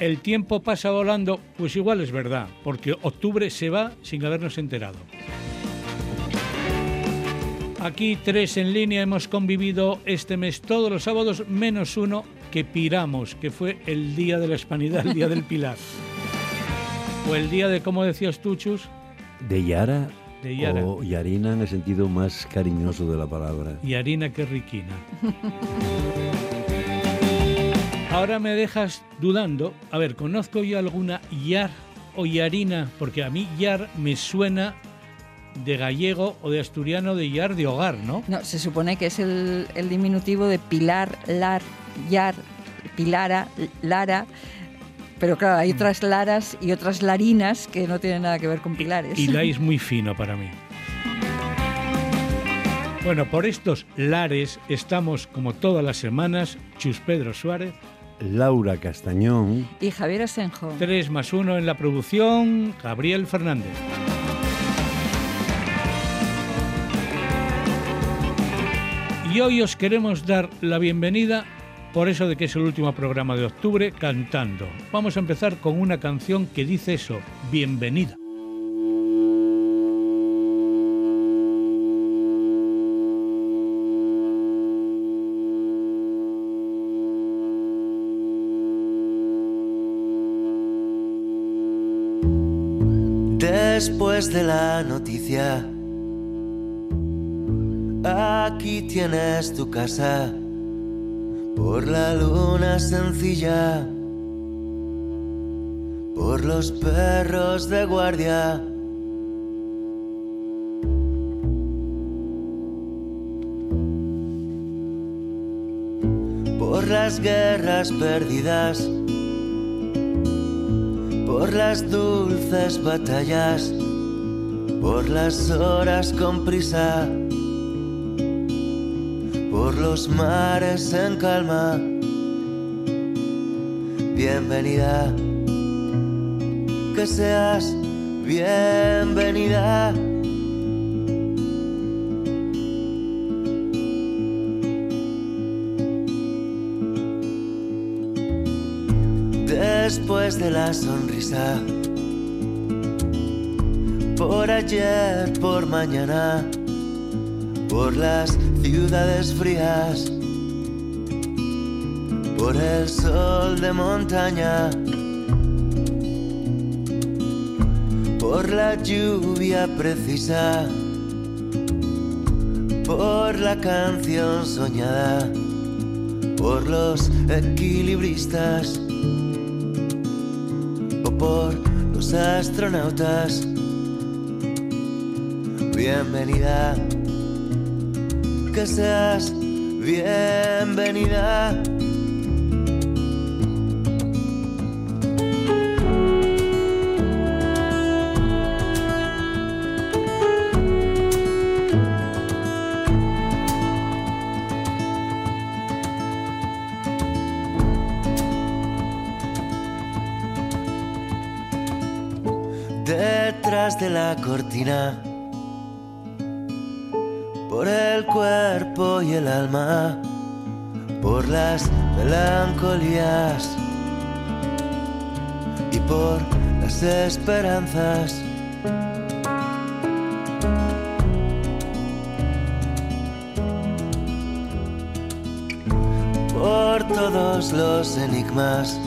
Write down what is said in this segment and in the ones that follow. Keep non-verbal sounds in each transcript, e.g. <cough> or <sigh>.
el tiempo pasa volando, pues igual es verdad, porque octubre se va sin habernos enterado. Aquí tres en línea hemos convivido este mes todos los sábados, menos uno que piramos, que fue el día de la hispanidad, el día del Pilar. <laughs> O el día de, ¿cómo decías tú, Chus? De Yara, De Yara. o Yarina en el sentido más cariñoso de la palabra. Y harina que riquina. <laughs> Ahora me dejas dudando. A ver, ¿conozco yo alguna Yar o Yarina? Porque a mí Yar me suena de gallego o de asturiano de Yar de hogar, ¿no? No, se supone que es el, el diminutivo de Pilar, Lar, Yar, Pilara, Lara. Pero claro, hay otras Laras y otras Larinas que no tienen nada que ver con pilares. Y la <laughs> es muy fino para mí. Bueno, por estos lares estamos como todas las semanas, Chus Pedro Suárez, Laura Castañón, Y Javier Asenjo. 3 más 1 en la producción, Gabriel Fernández. Y hoy os queremos dar la bienvenida por eso de que es el último programa de octubre cantando. Vamos a empezar con una canción que dice eso, bienvenida. Después de la noticia, aquí tienes tu casa por la luna sencilla, por los perros de guardia. Por las guerras perdidas por las dulces batallas, por las horas con prisa, por los mares en calma. Bienvenida, que seas bienvenida. La sonrisa. Por ayer, por mañana, por las ciudades frías, por el sol de montaña, por la lluvia precisa, por la canción soñada, por los equilibristas astronautas. Bienvenida, que seas bienvenida. Por el cuerpo y el alma, por las melancolías y por las esperanzas. Por todos los enigmas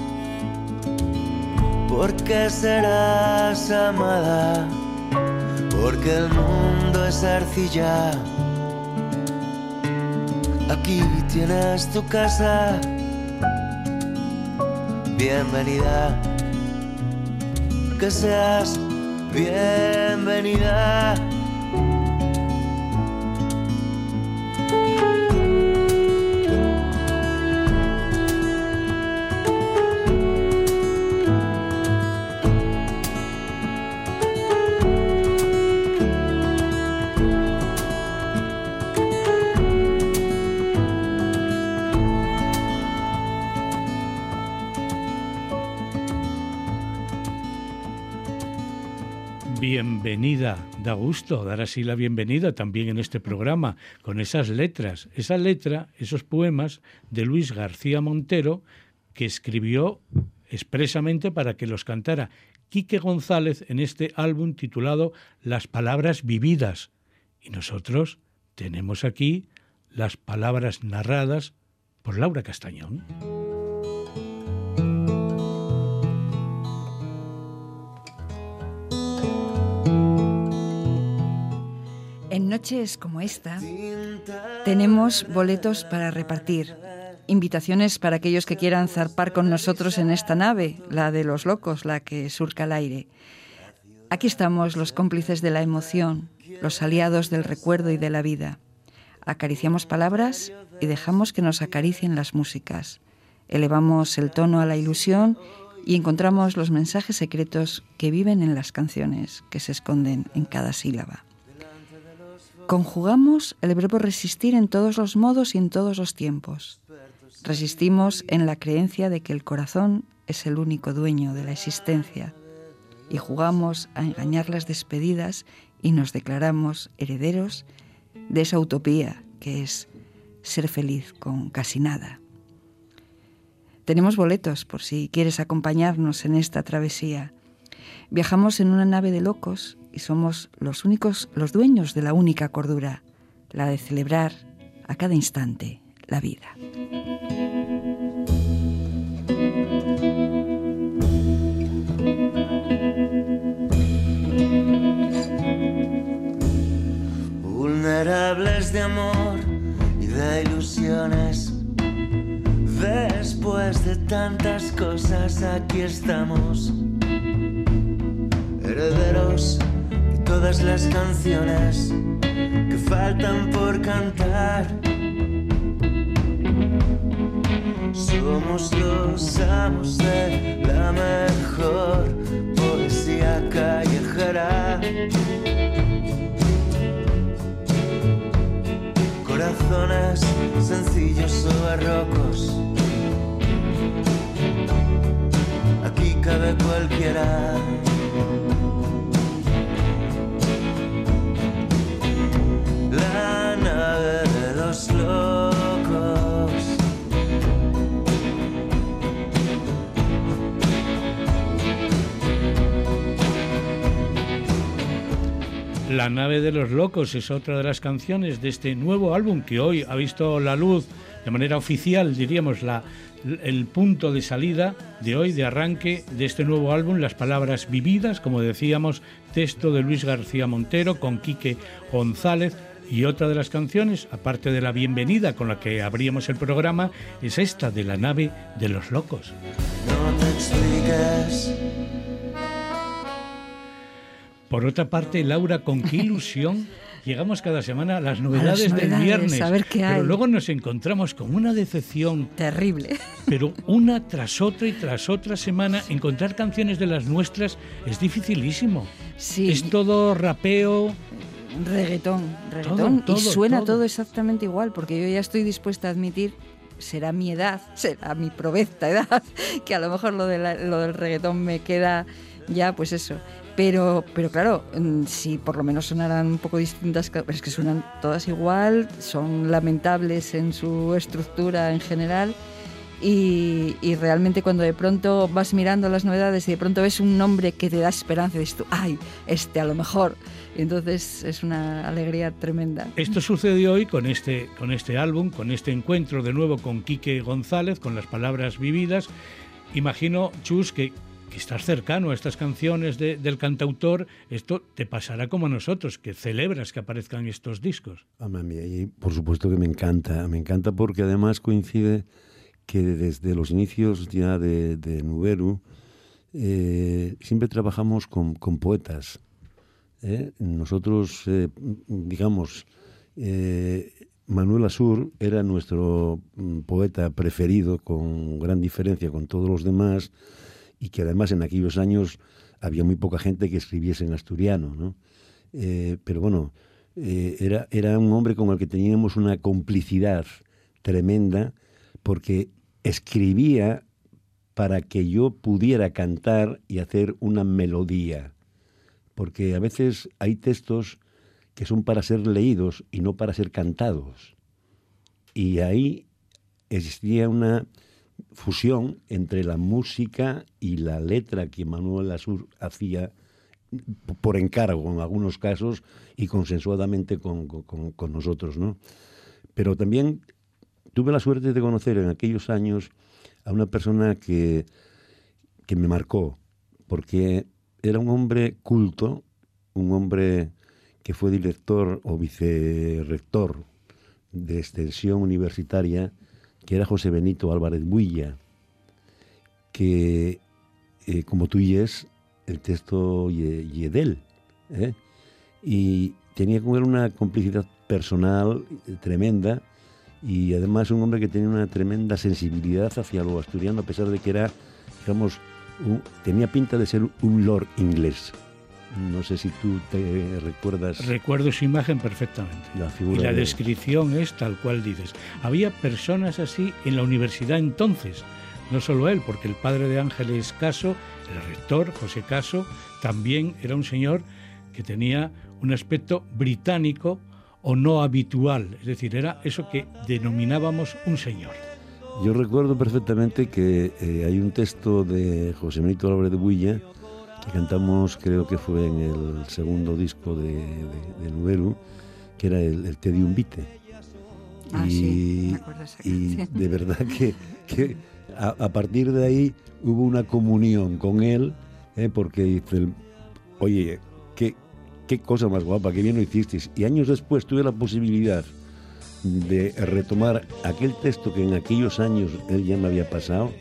porque serás amada, porque el mundo es arcilla. Aquí tienes tu casa, bienvenida, que seas bienvenida. Bienvenida, da gusto dar así la bienvenida también en este programa, con esas letras, esa letra, esos poemas de Luis García Montero que escribió expresamente para que los cantara Quique González en este álbum titulado Las Palabras Vividas. Y nosotros tenemos aquí las palabras narradas por Laura Castañón. Noches como esta tenemos boletos para repartir, invitaciones para aquellos que quieran zarpar con nosotros en esta nave, la de los locos, la que surca el aire. Aquí estamos los cómplices de la emoción, los aliados del recuerdo y de la vida. Acariciamos palabras y dejamos que nos acaricien las músicas. Elevamos el tono a la ilusión y encontramos los mensajes secretos que viven en las canciones, que se esconden en cada sílaba. Conjugamos el verbo resistir en todos los modos y en todos los tiempos. Resistimos en la creencia de que el corazón es el único dueño de la existencia y jugamos a engañar las despedidas y nos declaramos herederos de esa utopía que es ser feliz con casi nada. Tenemos boletos por si quieres acompañarnos en esta travesía. Viajamos en una nave de locos y somos los únicos, los dueños de la única cordura, la de celebrar a cada instante la vida. Vulnerables de amor y de ilusiones. Después de tantas cosas, aquí estamos, herederos todas las canciones que faltan por cantar. Somos los amos de la mejor poesía callejera. Corazones sencillos o barrocos. Aquí cabe cualquiera. La nave de los locos es otra de las canciones de este nuevo álbum que hoy ha visto la luz de manera oficial, diríamos, la, el punto de salida de hoy, de arranque de este nuevo álbum, Las Palabras Vividas, como decíamos, texto de Luis García Montero con Quique González. Y otra de las canciones, aparte de la bienvenida con la que abríamos el programa, es esta de la nave de los locos. No te por otra parte, Laura, con qué <laughs> ilusión llegamos cada semana a las novedades, del viernes. Pero luego nos encontramos con una decepción. Terrible. Pero <laughs> una tras otra y tras otra semana, encontrar canciones de las nuestras es dificilísimo. Sí. Es todo rapeo. Reggaetón, reggaetón. y suena todo. exactamente igual, porque yo ya estoy dispuesta a admitir será mi edad, <laughs> será mi provesta edad, que a lo mejor lo, de lo del reggaetón me queda ya, pues eso, pero, pero claro, mm, si por lo menos sonaran un poco distintas, es que suenan todas igual, son lamentables en su estructura en general. Y, realmente cuando de pronto vas mirando las novedades y de pronto ves un nombre que te da esperanza y dices tú, ay, este a lo mejor. Y entonces es una alegría tremenda. Esto sucedió hoy con este, con este álbum, con este encuentro de nuevo con Quique González, con las palabras vividas. Imagino, Chus, que que estás cercano a estas canciones del cantautor, esto te pasará como a nosotros, que celebras que aparezcan estos discos. A mí, por supuesto que me encanta, me encanta porque además coincide que desde los inicios ya de, de Nuberu eh, siempre trabajamos con, poetas. ¿Eh? Nosotros, eh, digamos, Manuel Asur era nuestro mm, poeta preferido, con gran diferencia con todos los demás y que además en aquellos años había muy poca gente que escribiese en asturiano, ¿no? Eh, pero bueno, eh, era, era un hombre con el que teníamos una complicidad tremenda porque escribía para que yo pudiera cantar y hacer una melodía. Porque a veces hay textos que son para ser leídos y no para ser cantados. Y ahí existía una fusión entre la música y la letra que Manuel Asur hacía por encargo en algunos casos y consensuadamente con, nosotros, ¿no? Pero también tuve la suerte de conocer en aquellos años a una persona que, que me marcó, porque era un hombre culto, un hombre que fue director o vicerrector de extensión universitaria, que era José Benito Álvarez Builla, que, eh, como tú es el texto y, de él, ¿eh? y tenía con él una complicidad personal eh, tremenda, y además un hombre que tenía una tremenda sensibilidad hacia lo asturiano, a pesar de que era, digamos, tenía pinta de ser un lord inglés. No sé si tú te recuerdas. Recuerdo su imagen perfectamente. La figura y la descripción es tal cual dices. Había personas así en la universidad entonces. No solo él, porque el padre de Ángeles Caso, el rector José Caso, también era un señor que tenía un aspecto británico o no habitual. Es decir, era eso que denominábamos un señor. Yo recuerdo perfectamente que eh, hay un texto de José Benito Álvarez de Builla que cantamos, creo que fue en el segundo disco de, de, que era el, el Te di un vite. Ah, y, y de verdad que, que a, partir de ahí hubo una comunión con él, ¿eh? porque dice, oye, qué, qué cosa más guapa, qué bien lo hicisteis. Y años después tuve la posibilidad de retomar aquel texto que en aquellos años él ya me había pasado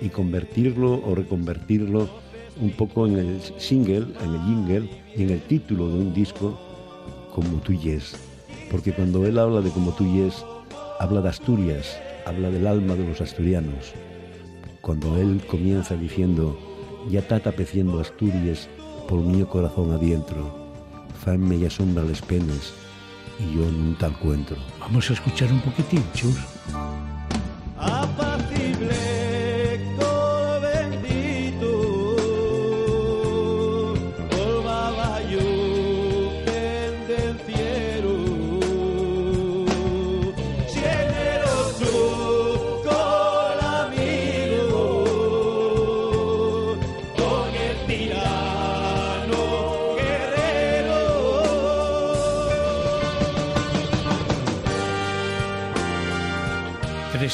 y convertirlo o reconvertirlo un poco en el single, en el jingle y en el título de un disco como tú yes. Porque cuando él habla de como tú yes, habla de Asturias, habla del alma de los asturianos. Cuando él comienza diciendo, ya está tapeciendo Asturias por mi corazón adentro, fanme y asombra les penes, y yo en un tal encuentro. Vamos a escuchar un poquitín, chus.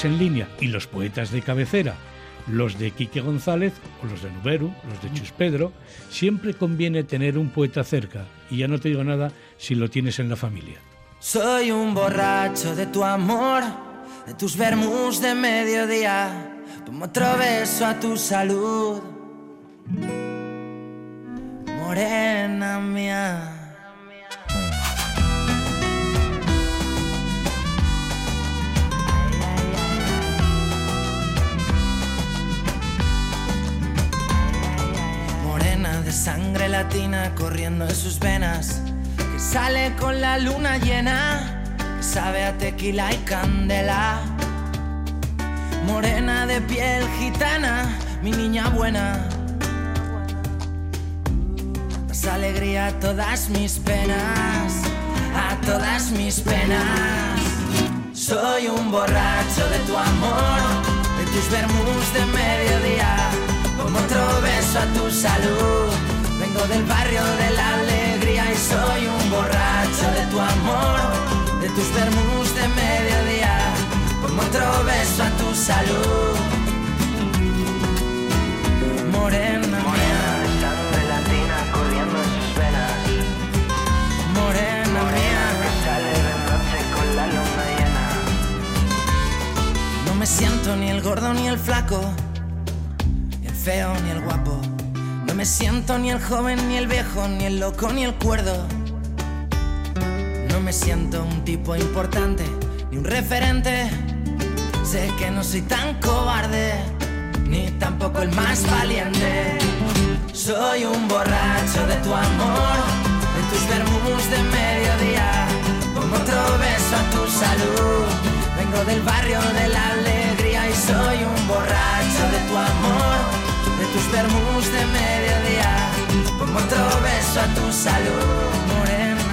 En línea y los poetas de cabecera, los de Quique González o los de Nuberu, los de Chus Pedro, siempre conviene tener un poeta cerca y ya no te digo nada si lo tienes en la familia. Soy un borracho de tu amor, de tus vermus de mediodía, como otro beso a tu salud. Morena mía. Sangre latina corriendo en sus venas, que sale con la luna llena, que sabe a tequila y candela. Morena de piel gitana, mi niña buena. Das alegría a todas mis penas, a todas mis penas. Soy un borracho de tu amor, de tus vermus de mediodía, como otro beso a tu salud Vengo del barrio de la alegría y soy un borracho de tu amor, de tus vermus de mediodía, como otro beso a tu salud. Morena, morena de sangre latina corriendo en sus venas. Morena, morena que sale de noche con la luna llena. No me siento ni el gordo ni el flaco, ni el feo ni el guapo me siento ni el joven, ni el viejo, ni el loco, ni el cuerdo. No me siento un tipo importante, ni un referente. Sé que no soy tan cobarde, ni tampoco el más valiente. Soy un borracho de tu amor, de tus vermus de mediodía, como otro beso a tu salud. Vengo del barrio de la alegría y soy un borracho de tu amor de tus vermus de mediodía, como otro beso a tu salud, morena,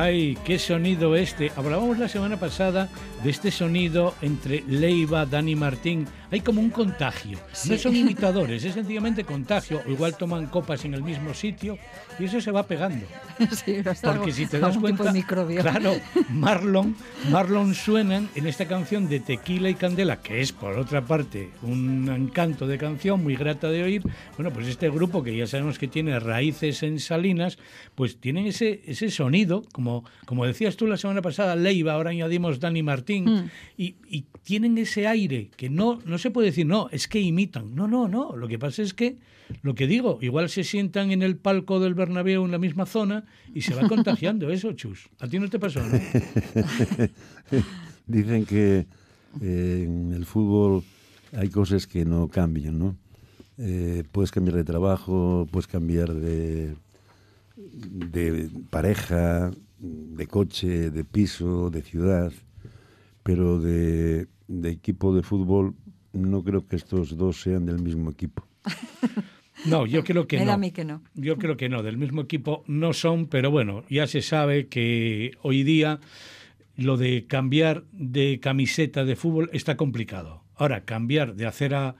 Ay, qué sonido este. Hablábamos la semana pasada de este sonido entre Leiva, Dani Martín. Hay como un contagio. No son imitadores, <laughs> es sencillamente contagio. Igual toman copas en el mismo sitio y eso se va pegando. <laughs> Porque si te das cuenta, claro, <laughs> Marlon, Marlon suenan en esta canción de Tequila y Candela, que es por otra parte un encanto de canción muy grata de oír. Bueno, pues este grupo que ya sabemos que tiene raíces en Salinas, pues tienen ese, ese sonido como, como decías tú la semana pasada, Leiva, ahora añadimos Dani Martín, mm. y, tienen ese aire que no, no se puede decir, no, es que imitan. No, no, no. Lo que pasa es que, lo que digo, igual se sientan en el palco del Bernabéu en la misma zona y se va <laughs> contagiando eso, Chus. ¿A ti no te pasó? <laughs> Dicen que eh, en el fútbol hay cosas que no cambian, ¿no? Eh, puedes cambiar de trabajo, puedes cambiar de de pareja, de coche, de piso, de ciudad, pero de, equipo de fútbol no creo que estos dos sean del mismo equipo. <laughs> No, yo creo que no. A mí que no. Yo creo que no, del mismo equipo no son, pero bueno, ya se sabe que hoy día lo de cambiar de camiseta de fútbol está complicado. Ahora, cambiar de acera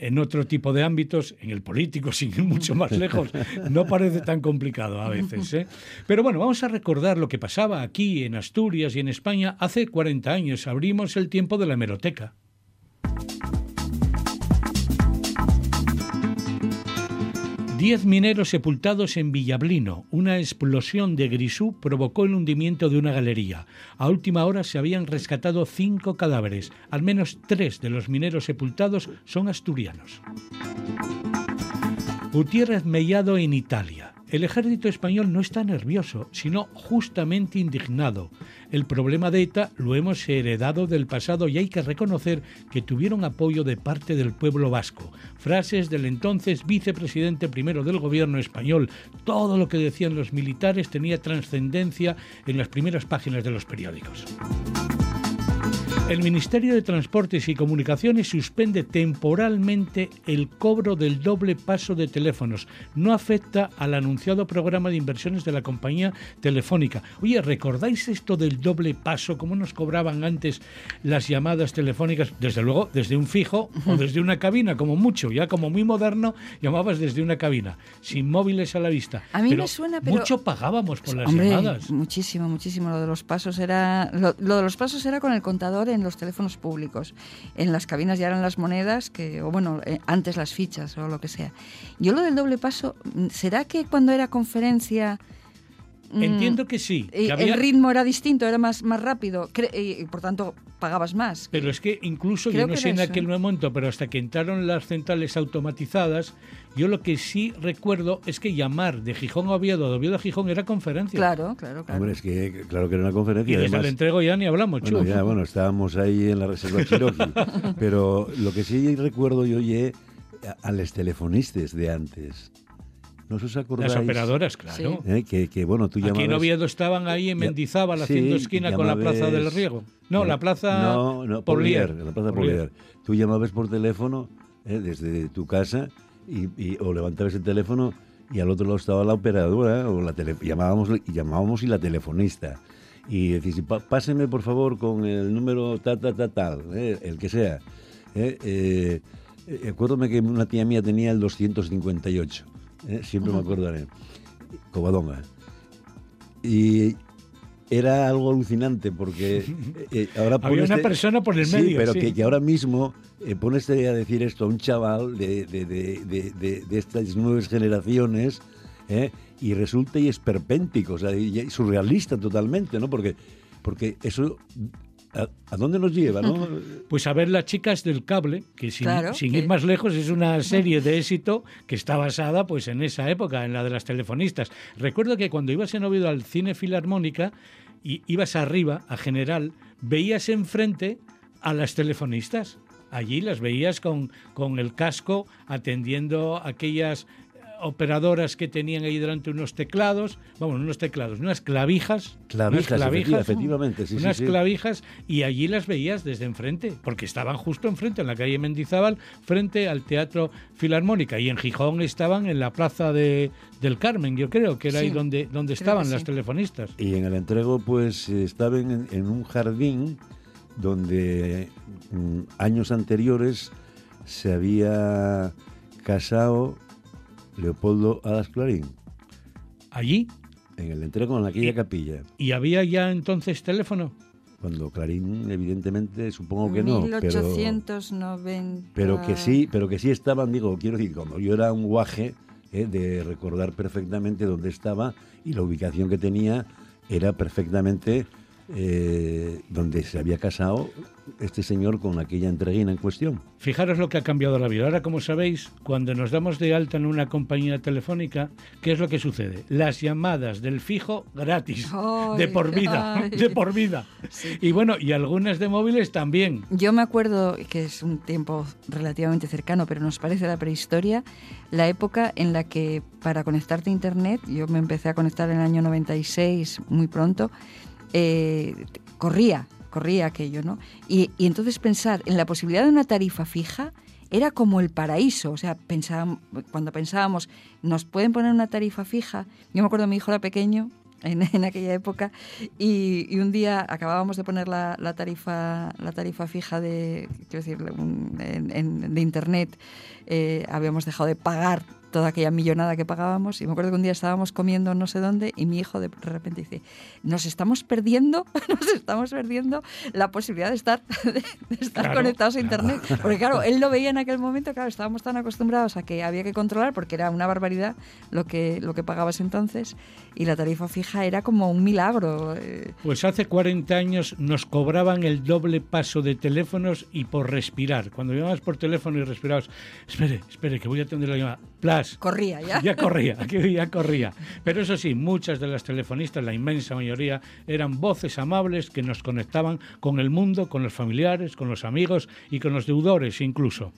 en otro tipo de ámbitos, en el político, <laughs> sin ir mucho más lejos, no parece tan complicado a veces. ¿eh? Pero bueno, vamos a recordar lo que pasaba aquí en Asturias y en España hace 40 años. Abrimos el tiempo de la hemeroteca. Diez mineros sepultados en Villablino. Una explosión de grisú provocó el hundimiento de una galería. A última hora se habían rescatado cinco cadáveres. Al menos tres de los mineros sepultados son asturianos. Gutiérrez Mellado en Italia. El ejército español no está nervioso, sino justamente indignado. El problema de ETA lo hemos heredado del pasado y hay que reconocer que tuvieron apoyo de parte del pueblo vasco. Frases del entonces vicepresidente primero del gobierno español. Todo lo que decían los militares tenía trascendencia en las primeras páginas de los periódicos. El Ministerio de Transportes y Comunicaciones suspende temporalmente el cobro del doble paso de teléfonos. No afecta al anunciado programa de inversiones de la compañía telefónica. Oye, ¿recordáis esto del doble paso? ¿Cómo nos cobraban antes las llamadas telefónicas? Desde luego, desde un fijo o desde una cabina, como mucho. Ya como muy moderno, llamabas desde una cabina, sin móviles a la vista. A mí me suena, pero... Mucho pagábamos por las llamadas. Muchísimo, muchísimo. Lo de los pasos era... Lo, lo de los pasos era con el contador en los teléfonos públicos. En las cabinas ya eran las monedas, que, o bueno, eh, antes las fichas o lo que sea. Yo lo del doble paso, ¿será que cuando era conferencia... Mm, Entiendo que sí. El ritmo era distinto, era más, más rápido y por tanto pagabas más. Pero es que incluso, yo no sé en aquel momento, pero hasta que entraron las centrales automatizadas, yo lo que sí recuerdo es que llamar de Gijón a Oviedo, de Oviedo a Gijón, era conferencia. Claro, claro, claro. Hombre, es que claro que era una conferencia. Y desde el entrego ya ni hablamos, bueno, ya, bueno, estábamos ahí en la reserva <laughs> Cherokee. pero lo que sí recuerdo yo oye a, los telefonistas de antes. ¿No os acordáis? Las operadoras, claro. Eh, que, bueno, tú Aquí en Oviedo estaban ahí en Mendizábal haciendo esquina con la Plaza del Riego. No, la Plaza no, no, Polier. La Plaza Polier. Tú llamabas por teléfono eh, desde tu casa y, o levantabas el teléfono y al otro lado estaba la operadora o la llamábamos y llamábamos y la telefonista y decís páseme por favor con el número tal tal tal tal eh, el que sea eh, acuérdame que una tía mía tenía el 258 siempre me acordaré Covadonga y era algo alucinante porque <laughs> eh, eh, ahora había una persona por el medio. pero Que, ahora mismo eh, pones a decir esto a un chaval de, de, de, de estas nuevas generaciones y resulta y esperpéntico, o sea, y, surrealista totalmente, ¿no? Porque, porque eso ¿A, dónde nos lleva? ¿no? Pues a ver las chicas del cable, que sin, ir más lejos es una serie de éxito que está basada pues en esa época, en la de las telefonistas. Recuerdo que cuando ibas en Oviedo al cine Filarmónica y ibas arriba, a General, veías enfrente a las telefonistas. Allí las veías con, con el casco atendiendo aquellas operadoras que tenían ahí delante unos teclados, vamos, unos teclados, unas clavijas. Clavijas, unas efectiva- efectivamente, sí, sí, unas sí. clavijas y allí las veías desde enfrente, porque estaban justo enfrente, en la calle Mendizábal, frente al Teatro Filarmónica. Y en Gijón estaban en la Plaza de, del Carmen, yo creo, que era ahí Sí, donde, donde estaban las sí. telefonistas. Y en el entrego, pues eh, estaba en, en un jardín donde mm, años anteriores se había casado Leopoldo Adas Clarín. Allí. En el entrego, en aquella Y- capilla. ¿Y había ya entonces teléfono? Cuando Clarín, evidentemente, supongo que no. Pero, 1890. pero que sí, pero que sí estaban, digo, quiero decir, como yo era un guaje eh, de recordar perfectamente dónde estaba y la ubicación que tenía era perfectamente eh, donde se había casado este señor con aquella entreguina en cuestión. Fijaros lo que ha cambiado la vida. Ahora, como sabéis, cuando nos damos de alta en una compañía telefónica, ¿qué es lo que sucede? Las llamadas del fijo gratis, Ay, de por vida, ay. de por vida. Y bueno, y algunas de móviles también. Yo me acuerdo que es un tiempo relativamente cercano, pero nos parece la prehistoria, la época en la que para conectarte a Internet, yo me empecé a conectar en el año 96, muy pronto, eh, corría, corría aquello, ¿no? Y, entonces pensar en la posibilidad de una tarifa fija era como el paraíso, o sea, pensábamos, cuando pensábamos, nos pueden poner una tarifa fija, yo me acuerdo mi hijo era pequeño, en, <laughs> aquella época y, un día acabábamos de poner la, tarifa la tarifa fija de quiero decir en- de internet eh, habíamos dejado de pagar toda aquella millonada que pagábamos. Y me acuerdo que un día estábamos comiendo no sé dónde y mi hijo de repente dice nos estamos perdiendo <laughs> nos estamos perdiendo la posibilidad de estar <laughs> de, de estar Claro, conectados a internet <laughs> porque claro él lo veía en aquel momento claro estábamos tan acostumbrados a que había que controlar porque era una barbaridad lo que lo que pagabas entonces. Y la tarifa fija era como un milagro eh, Pues hace 40 años nos cobraban el doble paso de teléfonos y por respirar. Cuando llamabas por teléfono y respirabas, espere, espere, que voy a atender la llamada. Corría ya <laughs> Ya corría, ya corría. Pero eso sí, muchas de las telefonistas, la inmensa mayoría, eran voces amables que nos conectaban con el mundo, con los familiares, con los amigos y con los deudores incluso.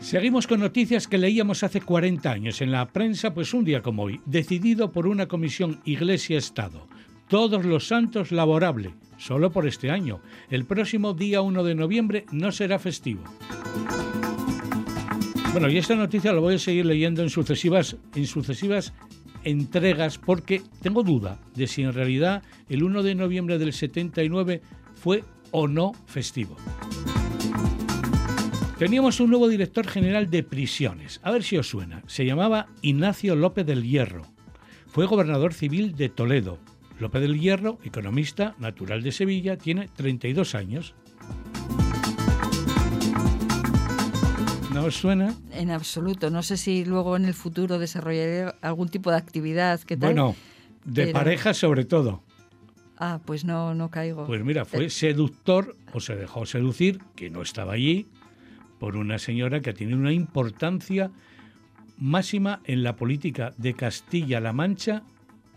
Seguimos con noticias que leíamos hace 40 años en la prensa, pues un día como hoy, decidido por una comisión Iglesia-Estado. Todos los santos laborable, solo por este año. El próximo día 1 de noviembre no será festivo. Bueno, y esta noticia la voy a seguir leyendo en sucesivas, en sucesivas entregas porque tengo duda de si en realidad el 1 de noviembre del 79 fue o no festivo. Teníamos un nuevo director general de prisiones. A ver si os suena. Se llamaba Ignacio López del Hierro. Fue gobernador civil de Toledo. López del Hierro, economista natural de Sevilla, tiene 32 años. ¿No os suena? en absoluto. No sé si luego en el futuro desarrollaré algún tipo de actividad que tal Bueno, de Pero- pareja sobre todo. ah pues no no caigo. Pues mira, fue seductor o se dejó seducir, que no estaba allí, por una señora que tiene una importancia máxima en la política de Castilla-La Mancha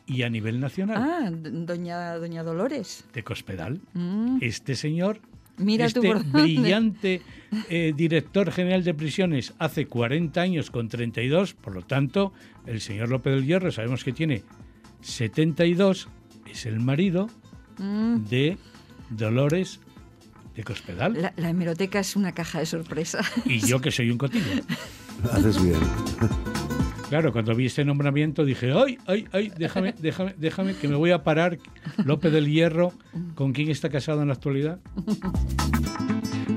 y a nivel nacional, ah doña doña Dolores. De Cospedal. Mm, Este señor, mira tú este por dónde. brillante eh, director general de prisiones hace 40 años con 32, por lo tanto, el señor López del Hierro sabemos que tiene 72, es el marido Mm, de Dolores de Cospedal. la, la hemeroteca es una caja de sorpresa Y yo que soy un cotillo. Haces bien. Claro, cuando vi este nombramiento dije, ay, ay, ay, déjame, <laughs> déjame, déjame, que me voy a parar. López del Hierro, <laughs> ¿con quién está casado en la actualidad?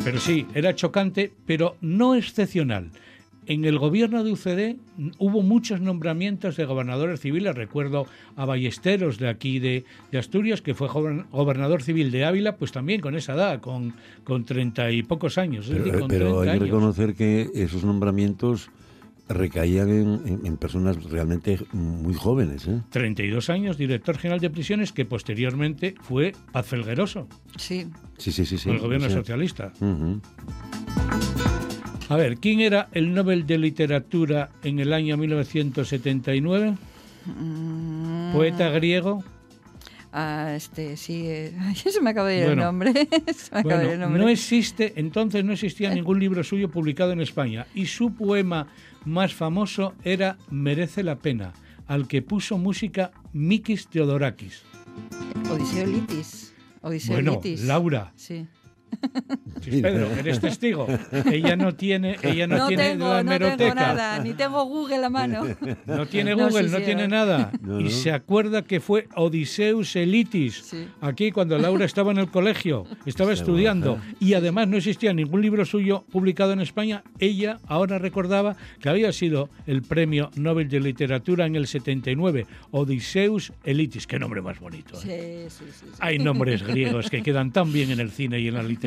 Pero sí, era chocante, pero no excepcional. En el gobierno de UCD hubo muchos nombramientos de gobernadores civiles. Recuerdo a Ballesteros de aquí de, de Asturias, que fue gober- gobernador civil de Ávila, pues también con esa edad, con, con treinta y pocos años. decir, Pero, con pero 30 hay que reconocer que esos nombramientos recaían en, en- en personas realmente muy jóvenes. ¿eh? 32 años, director general de prisiones, que posteriormente fue Paz Felgueroso, sí Sí, sí, sí. sí. con el gobierno socialista. A ver, ¿quién era el Nobel de Literatura en el año 1979? Mm, Poeta griego. ah, este sí eh, <laughs> se me acaba de ir Bueno. el nombre <laughs> se me acaba de ir el Bueno, nombre no existe, entonces no existía ningún libro suyo publicado en España y su poema más famoso era Merece la Pena, al que puso música Mikis Theodorakis. Odiseo Litis. Odiseo Bueno, Litis. Laura. Sí. <laughs> Pedro, eres testigo. Ella no tiene, ella no, No, tiene tengo, la no tengo nada, ni tengo Google a mano. <laughs> No tiene No, Google, sí, no sí, tiene eh. nada. No, y no. se acuerda que fue Odiseus Elitis. Sí. Aquí cuando Laura estaba en el colegio, estaba Se estudiando. baja. Y además no existía ningún libro suyo publicado en España. Ella ahora recordaba que había sido el premio Nobel de Literatura en el 79. Odiseus Elitis. Qué nombre más bonito. ¿eh? Sí, sí, sí. sí. Hay nombres griegos que quedan tan bien en el cine y en la literatura.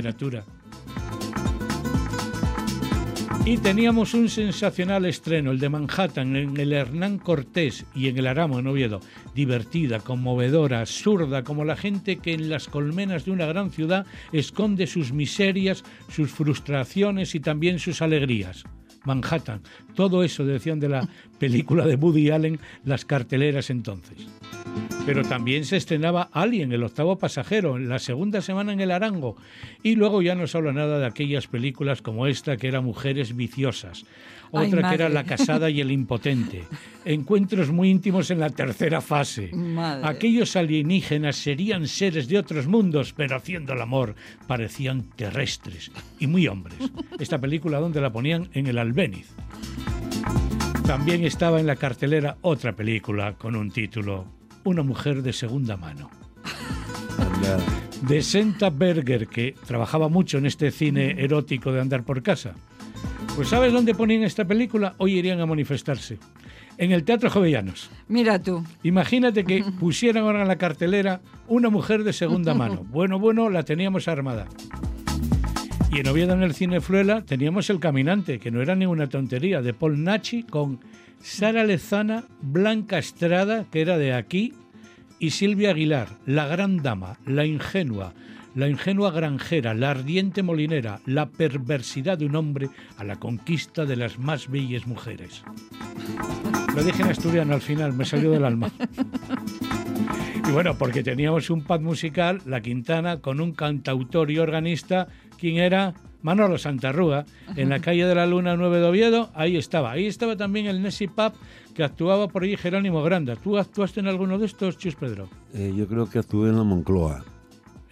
Y teníamos un sensacional estreno, el de Manhattan, en el Hernán Cortés y en el Aramo en Oviedo. Divertida, conmovedora, absurda, como la gente que en las colmenas de una gran ciudad esconde sus miserias, sus frustraciones y también sus alegrías. Manhattan, todo eso decían de la película de Woody Allen, las carteleras entonces. Pero también se estrenaba Alien, el octavo pasajero, en la segunda semana en el Arango. Y luego ya no se habla nada de aquellas películas como esta, que era Mujeres Viciosas. Ay, Otra que era. La casada y el impotente. <laughs> Encuentros muy íntimos en la tercera fase. Madre. Aquellos alienígenas serían seres de otros mundos, pero haciendo el amor parecían terrestres y muy hombres. <laughs> Esta película, donde la ponían? En el Albéniz. También estaba en la cartelera otra película con un título, Una mujer de segunda mano. <laughs> De Senta Berger, que trabajaba mucho en este cine erótico de andar por casa. Pues ¿sabes dónde ponían esta película? Hoy irían a manifestarse. En el Teatro Jovellanos. Mira tú. Imagínate que <laughs> pusieran ahora en la cartelera una mujer de segunda <laughs> mano. Bueno, bueno, la teníamos armada. Y en Oviedo, en el cine Fruela, teníamos El Caminante, que no era ninguna tontería, de Paul Nachi con Sara Lezana, Blanca Estrada, que era de aquí, y Silvia Aguilar, la gran dama, la ingenua, la ingenua granjera, la ardiente molinera, la perversidad de un hombre a la conquista de las más bellas mujeres. Lo dije en asturiano al final, me salió del alma. <laughs> Y bueno, porque teníamos un pad musical, La Quintana, con un cantautor y organista, ¿quién era? Manolo Santarrúa, en la calle de la Luna 9 de Oviedo, ahí estaba. Ahí estaba también el Nessie Pub, que actuaba por allí Jerónimo Granda. ¿Tú actuaste en alguno de estos, Chus Pedro? eh, yo creo que actué en la Moncloa,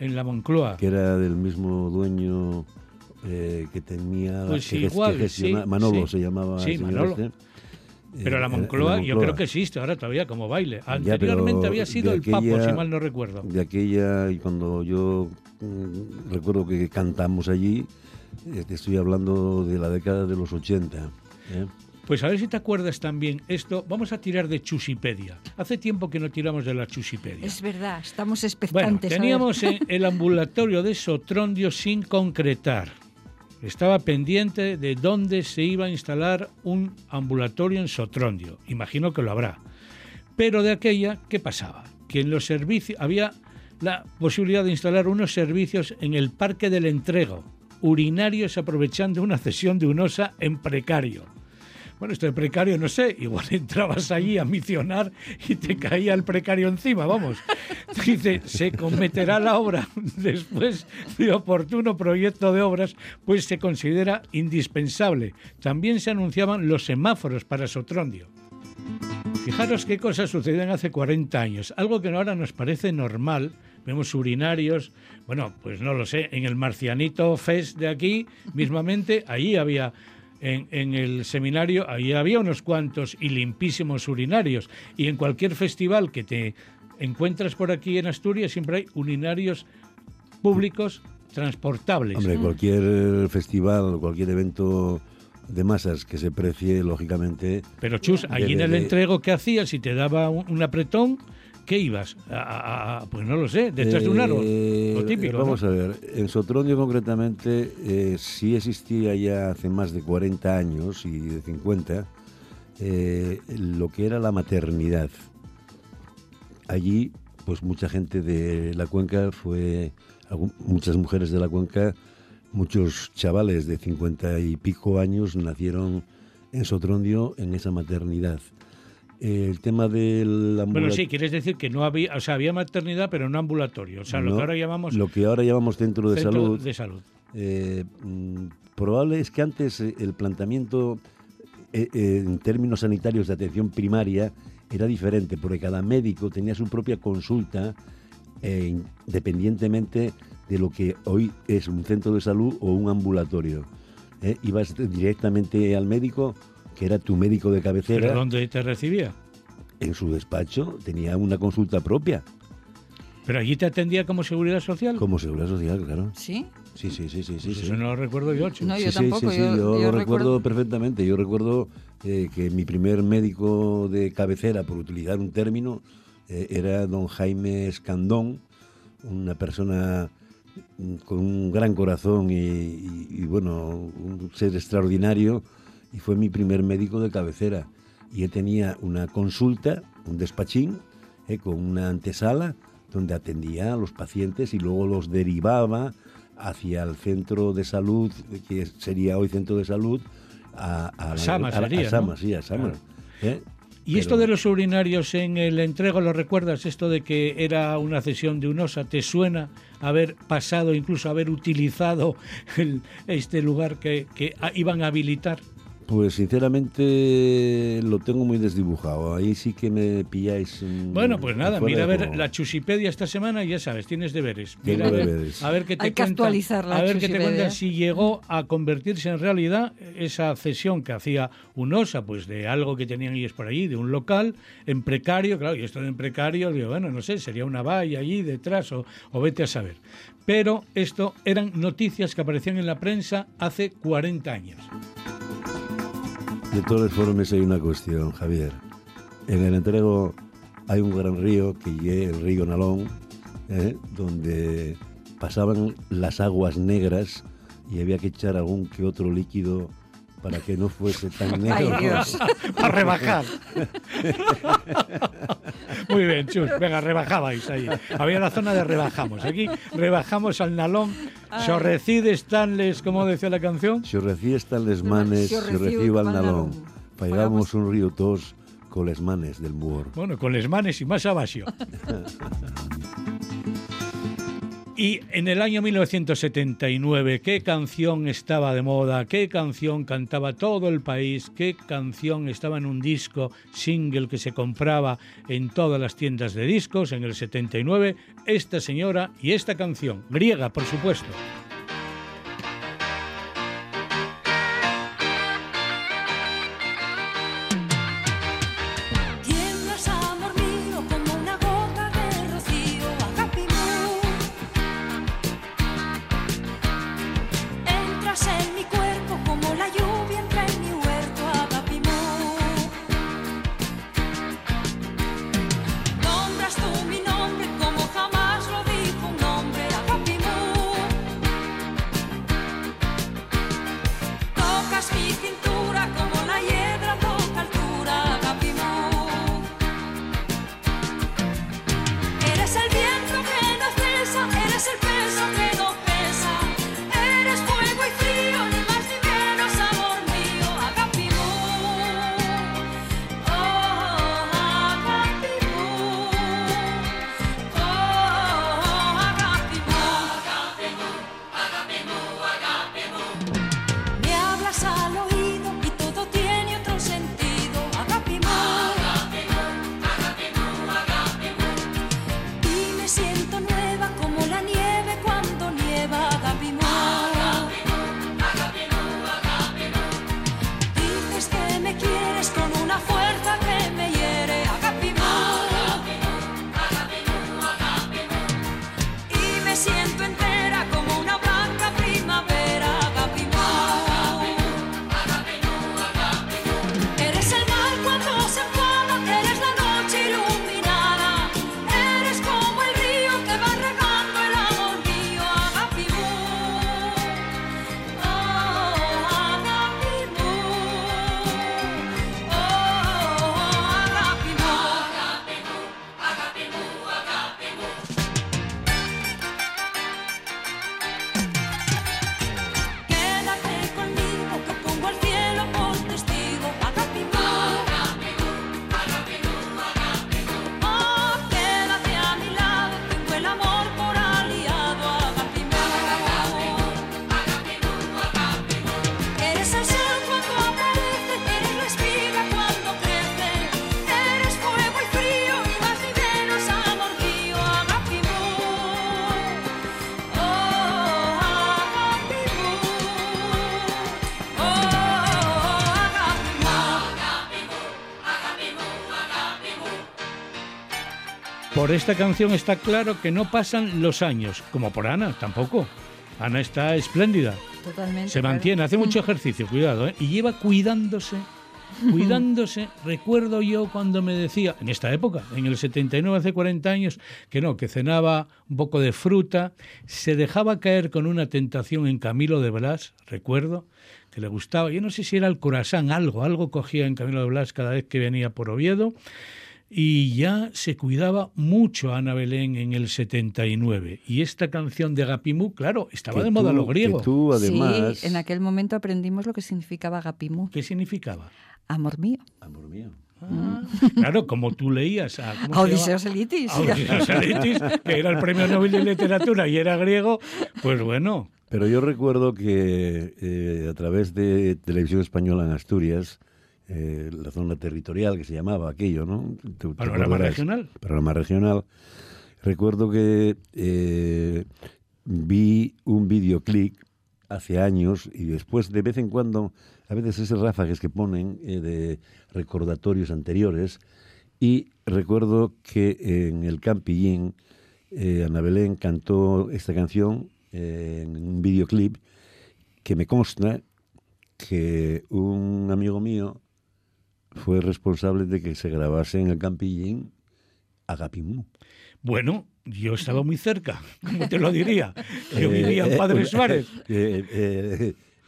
En la Moncloa. que era del mismo dueño eh, que tenía... Pues que, igual, que gestiona- sí, Manolo sí. se llamaba Sí, Manolo. este. Pero Eh, la en Moncloa, yo creo que existe ahora todavía como baile. Anteriormente había sido el Papo, si mal no recuerdo. de aquella y cuando yo mm, recuerdo que cantamos allí, eh, estoy hablando de la década de los 80. ¿eh? Pues a ver si te acuerdas también esto. Vamos a tirar de Chusipedia. Hace tiempo que no tiramos de la Chusipedia. Es verdad, estamos expectantes. teníamos en <laughs> el ambulatorio de Sotrondio sin concretar. Estaba pendiente de dónde se iba a instalar un ambulatorio en Sotrondio. Imagino que lo habrá. Pero de aquella, ¿qué pasaba? Que en los servicios había la posibilidad de instalar unos servicios en el Parque del Entrego, urinarios aprovechando una cesión de UNOSA en precario. Bueno, esto precario no sé, igual <laughs> entrabas allí a misionar y te caía el precario encima, vamos. <laughs> Dice, se cometerá la obra <laughs> después de oportuno proyecto de obras, pues se considera indispensable. También se anunciaban los semáforos para Sotrondio. Fijaros qué cosas sucedían hace 40 años, algo que ahora nos parece normal. Vemos urinarios, bueno, pues no lo sé, en el Marcianito Fest de aquí, mismamente, allí había, en, en el seminario, ahí había unos cuantos y limpísimos urinarios. Y en cualquier festival que te encuentras por aquí en Asturias, siempre hay urinarios públicos transportables. Hombre, cualquier festival, cualquier evento de masas que se precie, lógicamente, Pero Chus, allí en el de- entrego que hacías, si te daba un, un apretón, ¿qué ibas? A- a- a- pues no lo sé, detrás de un árbol. Eh, Lo típico. Vamos ¿no? a ver, en Sotrondio concretamente eh, sí existía ya hace más de 40 años y de 50 eh, lo que era la maternidad. Allí, pues mucha gente de la cuenca fue, muchas mujeres de la cuenca, muchos chavales de 50 y pico años nacieron en Sotrondio en esa maternidad. El tema del Bueno, ambulatorio... sí, quieres decir que no había, o sea, había maternidad, pero no ambulatorio. O sea, lo que ahora llamamos lo que ahora llamamos centro de centro salud de salud. Eh, mm, probable es que antes eh, el planteamiento eh, en términos sanitarios de atención primaria era diferente, porque cada médico tenía su propia consulta independientemente de lo que hoy es un centro de salud o un ambulatorio. Ibas directamente al médico, que era tu médico de cabecera. ¿Pero dónde te recibía? En su despacho tenía una consulta propia. ¿Pero allí te atendía como seguridad social? Como seguridad social, claro. ¿Sí? Sí, sí, sí, sí. sí, Pues sí. Eso no lo recuerdo yo, Chu. No, Sí, yo sí, tampoco. sí, sí, yo, yo, yo lo recuerdo perfectamente. Yo recuerdo eh, que mi primer médico de cabecera, por utilizar un término, eh, era don Jaime Escandón, una persona mm, con un gran corazón y, y- y, bueno, un ser extraordinario, y fue mi primer médico de cabecera. Y él tenía una consulta, un despachín, eh, con una antesala, donde atendía a los pacientes y luego los derivaba hacia el centro de salud, que sería hoy centro de salud, a, a, A Sama a- a sería, Sama, ¿no? sí, a Sama. ¿eh? ¿Y esto de los urinarios en el entrego, lo recuerdas? Esto de que era una cesión de UNOSA, ¿te suena haber pasado, incluso haber utilizado el- este lugar que, iban a habilitar? Pues sinceramente lo tengo muy desdibujado. Ahí sí que me pilláis. Bueno, pues nada, mira a ver la Chusipedia esta semana y ya sabes, tienes deberes. Mira a ver, deberes. a ver qué te Hay que cuenta, actualizar la A ver qué te cuenta si llegó a convertirse en realidad esa cesión que hacía UNOSA, pues de algo que tenían ellos por allí, de un local, en precario, claro, y esto de en precario, digo, bueno, no sé, sería una valla allí detrás o, o vete a saber. Pero esto eran noticias que aparecían en la prensa hace 40 años. De todas formas hay una cuestión, Javier. En el entrego hay un gran río que es el río Nalón, ¿eh? donde pasaban las aguas negras y había que echar algún que otro líquido para que no fuese tan negro. Ay, Dios. <laughs> Para rebajar. <laughs> Muy bien, Chus. Venga, rebajabais ahí. Había la zona de rebajamos. Aquí rebajamos al nalón. Sorrecide Stanles, como decía la canción. Si os recibe están les manes, el el nalón. Pagamos un río tos con les manes del muor. Bueno, con les manes y más abajo. <laughs> Y en el año 1979, ¿qué canción estaba de moda? ¿Qué canción cantaba todo el país? ¿Qué canción estaba en un disco single que se compraba en todas las tiendas de discos en el 79? Esta señora y esta canción, griega, por supuesto. Por esta canción está claro que no pasan los años, como por Ana tampoco. Ana está espléndida, Totalmente. se claro. mantiene, hace mucho ejercicio, cuidado, ¿eh? y lleva cuidándose, <laughs> cuidándose. Recuerdo yo cuando me decía, en esta época, en el 79, hace 40 años, que no, que cenaba un poco de fruta, se dejaba caer con una tentación en Camilo de Blas, recuerdo, que le gustaba, yo no sé si era el corazón, algo, algo cogía en Camilo de Blas cada vez que venía por Oviedo, y ya se cuidaba mucho a Ana Belén en el 79. Y esta canción de Agapimú, claro, estaba Que de moda tú- lo griego. Que tú, además... Sí, en aquel momento aprendimos lo que significaba agapimú, ¿Qué significaba? amor mío. Amor mío. Ah, claro, como tú leías a, ¿cómo A. A Odiseos Elitis, que era el premio Nobel de Literatura y era griego, pues bueno, Pero yo recuerdo que eh, a través de Televisión Española en Asturias, eh, la zona territorial que se llamaba aquello, ¿no? Panorama acordarás. regional. Panorama regional. Recuerdo que eh, vi un videoclip hace años y después de vez en cuando, a veces esos ráfagas que ponen eh, de recordatorios anteriores y recuerdo que en el Campillín eh, Ana Belén cantó esta canción eh, en un videoclip que me consta que un amigo mío fue responsable de que se grabase en el Campillín Agapimú. bueno, yo estaba muy cerca, ¿cómo te lo diría? Yo Eh, vivía en eh, Padre eh, Suárez.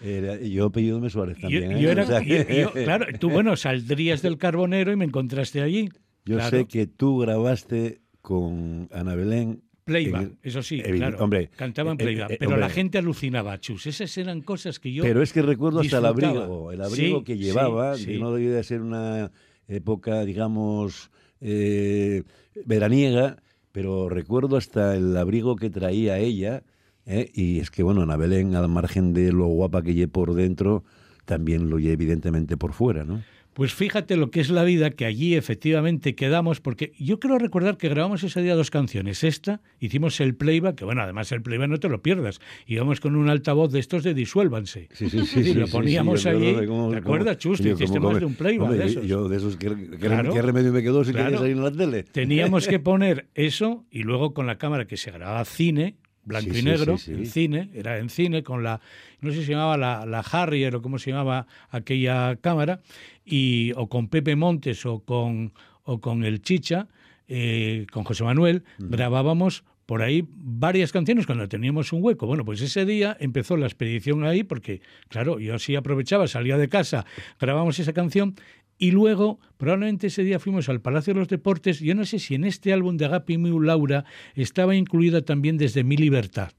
era- yo apellidome Suárez Yo, también. ¿eh? yo era, O sea, yo- yo- claro, tú, bueno, saldrías del carbonero y me encontraste allí. yo Claro. sé que tú grabaste con Ana Belén. Playback, el- eso sí, claro. hombre, Cantaba en eh, playback, eh, pero hombre. la gente alucinaba, chus. Esas eran cosas que yo. Pero es que recuerdo hasta el abrigo, el abrigo Sí, que sí, llevaba, sí. que no debía de ser una época, digamos, eh, veraniega, pero recuerdo hasta el abrigo que traía ella, ¿eh? y es que, bueno, Ana Belén, al margen de lo guapa que lle por dentro, también lo lle evidentemente por fuera, ¿no? Pues fíjate lo que es la vida, que allí efectivamente quedamos, porque yo creo recordar que grabamos ese día dos canciones. Esta, hicimos el playback, que bueno, además el playback no te lo pierdas. Íbamos con un altavoz de estos de disuélvanse. Sí, sí, sí. Y sí, lo poníamos sí, allí. cómo- ¿Te acuerdas, Chus? Hiciste más de un playback Hombre, de esos. Yo de esos, ¿qué, qué- Claro. qué remedio me quedó si Claro. quería salir en la tele? Teníamos que <laughs> poner eso y luego con la cámara que se grababa cine, blanco Sí, y negro, sí, sí. en cine, era en cine, con la, no sé si se llamaba la, la Harrier o cómo se llamaba aquella cámara, y, o con Pepe Montes o con, o con el Chicha, eh, con José Manuel, grabábamos por ahí varias canciones cuando teníamos un hueco. Bueno, pues ese día empezó la expedición ahí porque, claro, yo sí aprovechaba, salía de casa, grabamos esa canción y luego, probablemente ese día fuimos al Palacio de los Deportes. Yo no sé si en este álbum de Agapi Miu Laura estaba incluida también desde Mi Libertad.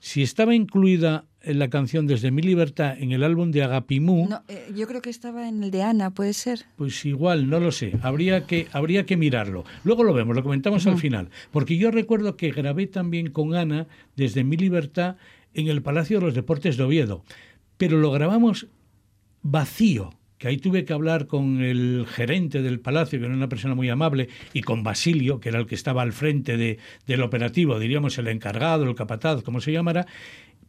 Si estaba incluida en la canción Desde mi libertad en el álbum de Agapimú, No, eh, yo creo que estaba en el de Ana, ¿puede ser? pues igual, no lo sé, habría que, habría que mirarlo. Luego lo vemos, lo comentamos al final. Porque yo recuerdo que grabé también con Ana desde mi libertad en el Palacio de los Deportes de Oviedo, pero lo grabamos vacío que ahí tuve que hablar con el gerente del palacio, que era una persona muy amable, y con Basilio, que era el que estaba al frente de, del operativo, diríamos el encargado, el capataz, como se llamara,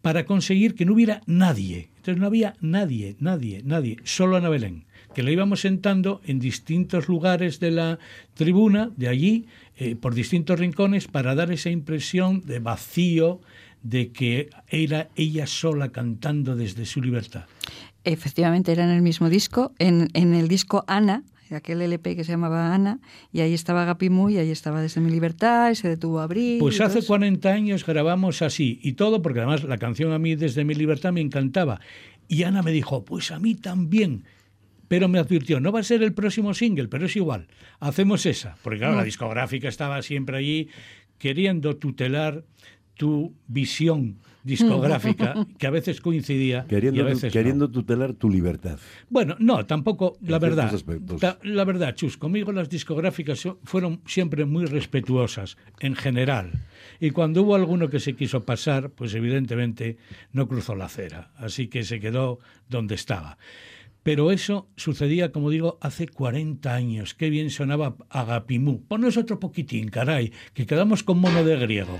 para conseguir que no hubiera nadie. Entonces no había nadie, nadie, nadie, solo Ana Belén, que la íbamos sentando en distintos lugares de la tribuna, de allí, eh, por distintos rincones, para dar esa impresión de vacío, de que era ella sola cantando desde su libertad. Efectivamente, era en el mismo disco, en, en el disco Ana, aquel LP que se llamaba Ana, y ahí estaba Gapimu y ahí estaba Desde mi libertad, y se detuvo a abrir. Pues todo hace eso. 40 años grabamos así y todo, porque además la canción a mí desde mi libertad me encantaba. Y Ana me dijo, pues a mí también. Pero me advirtió, no va a ser el próximo single, pero es igual, hacemos esa. Porque claro, la discográfica estaba siempre allí queriendo tutelar tu visión discográfica, <laughs> que a veces coincidía y Queriendo, a veces no. queriendo tutelar tu libertad. Bueno, no, tampoco, la En verdad. ta- la verdad, Chus, conmigo las discográficas fueron siempre muy respetuosas, en general. Y cuando hubo alguno que se quiso pasar, pues evidentemente no cruzó la acera. Así que se quedó donde estaba. Pero eso sucedía, como digo, hace 40 años. Qué bien sonaba Agapimú. Ponnos otro poquitín, caray, que quedamos con mono de griego.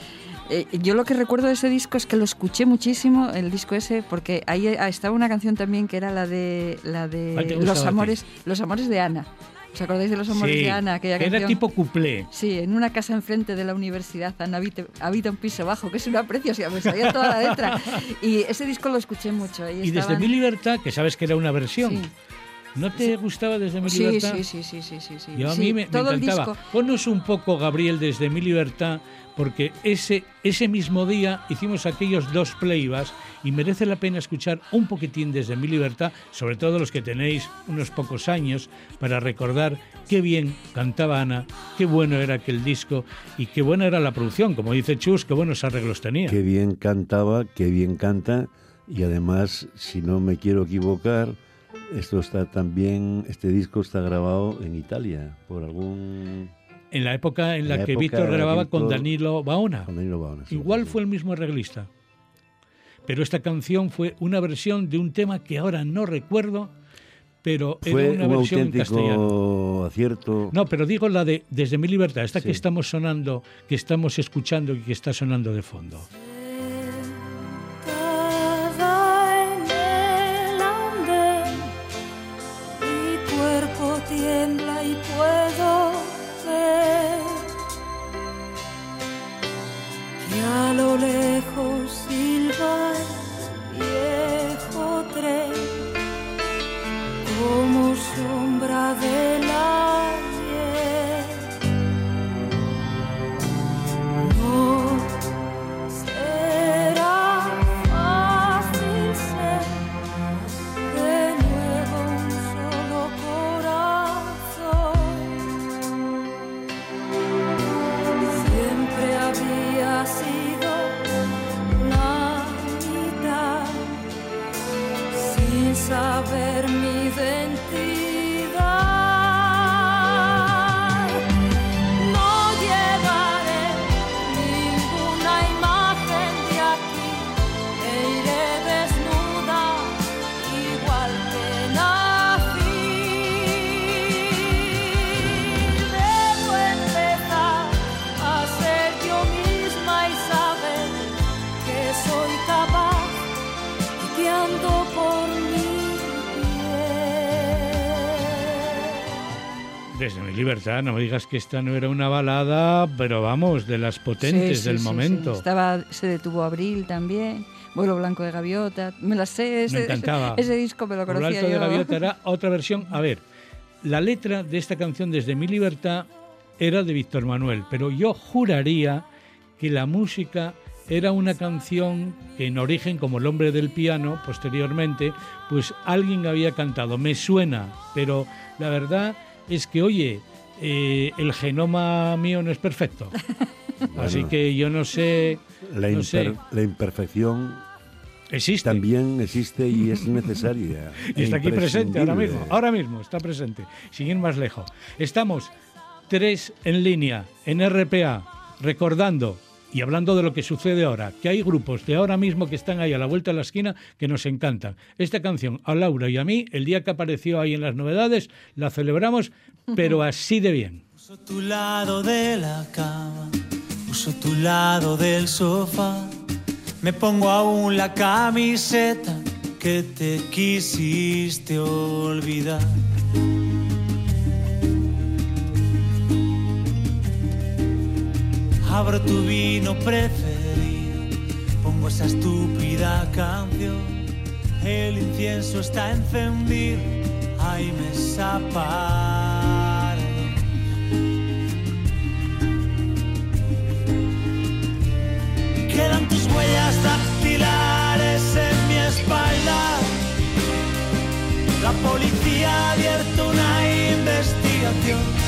Eh, yo lo que recuerdo de ese disco es que lo escuché muchísimo, el disco ese, porque ahí eh, estaba una canción también que era la de la de ¿Cuál te gustaba los amores, los amores de Ana. ¿Os acordáis de los amores Sí, de Ana? Aquella que era canción? tipo cuplé. Sí, en una casa enfrente de la universidad, Ana habita, habita un piso bajo, que es una preciosidad, me sabía toda la letra. <laughs> Y ese disco lo escuché mucho. ahí Y desde Mi Libertad, que sabes que era una versión. Sí. ¿No te gustaba desde Mi Sí, Libertad? sí, sí, sí, sí, sí, sí. Yo a Sí, mí me, me todo el encantaba. disco. Ponnos un poco, Gabriel, desde Mi Libertad, porque ese, ese mismo día hicimos aquellos dos playbacks y merece la pena escuchar un poquitín desde Mi Libertad, sobre todo los que tenéis unos pocos años, para recordar qué bien cantaba Ana, qué bueno era aquel disco y qué buena era la producción. Como dice Chus, qué buenos arreglos tenía. Qué bien cantaba, qué bien canta y además, si no me quiero equivocar, esto está también, este disco está grabado en Italia por algún En la época en la, que Víctor grababa con Danilo Baona. con Danilo Baona, sí, Igual sí. fue el mismo arreglista. Pero esta canción fue una versión de un tema que ahora no recuerdo, pero Fue era una un versión en castellano. acierto. No, pero digo la de Desde mi libertad, esta que estamos sonando, que estamos escuchando y que está sonando de fondo. Libertad, no me digas que esta no era una balada, pero vamos, de las potentes Sí, sí, del sí, momento. Estaba, se detuvo Abril también, Vuelo Blanco de Gaviota, me la sé, ese, Me encantaba. ese disco me lo conocía Alto de yo. Gaviota era <laughs> otra versión. A ver, la letra de esta canción, Desde mi libertad, era de Víctor Manuel, pero yo juraría que la música era una canción que en origen, como El hombre del piano, posteriormente, pues alguien había cantado. Me suena, pero la verdad es que, oye, eh, el genoma mío no es perfecto. <laughs> Así que yo no sé, La, no sé, imper- la imperfección existe. también existe y es necesaria. <laughs> Y está aquí presente ahora mismo, ahora mismo está presente, sin ir más lejos. Estamos tres en línea, en RPA, recordando y hablando de lo que sucede ahora, que hay grupos de ahora mismo que están ahí a la vuelta de la esquina que nos encantan. Esta canción, a Laura y a mí, el día que apareció ahí en las novedades, la celebramos, pero así de bien. Uso tu lado de la cama, uso tu lado del sofá. Me pongo aún la camiseta que te quisiste olvidar. Abro tu vino preferido, pongo esa estúpida canción. El incienso está encendido, ay me zaparo. Quedan tus huellas dactilares en mi espalda. La policía ha abierto una investigación.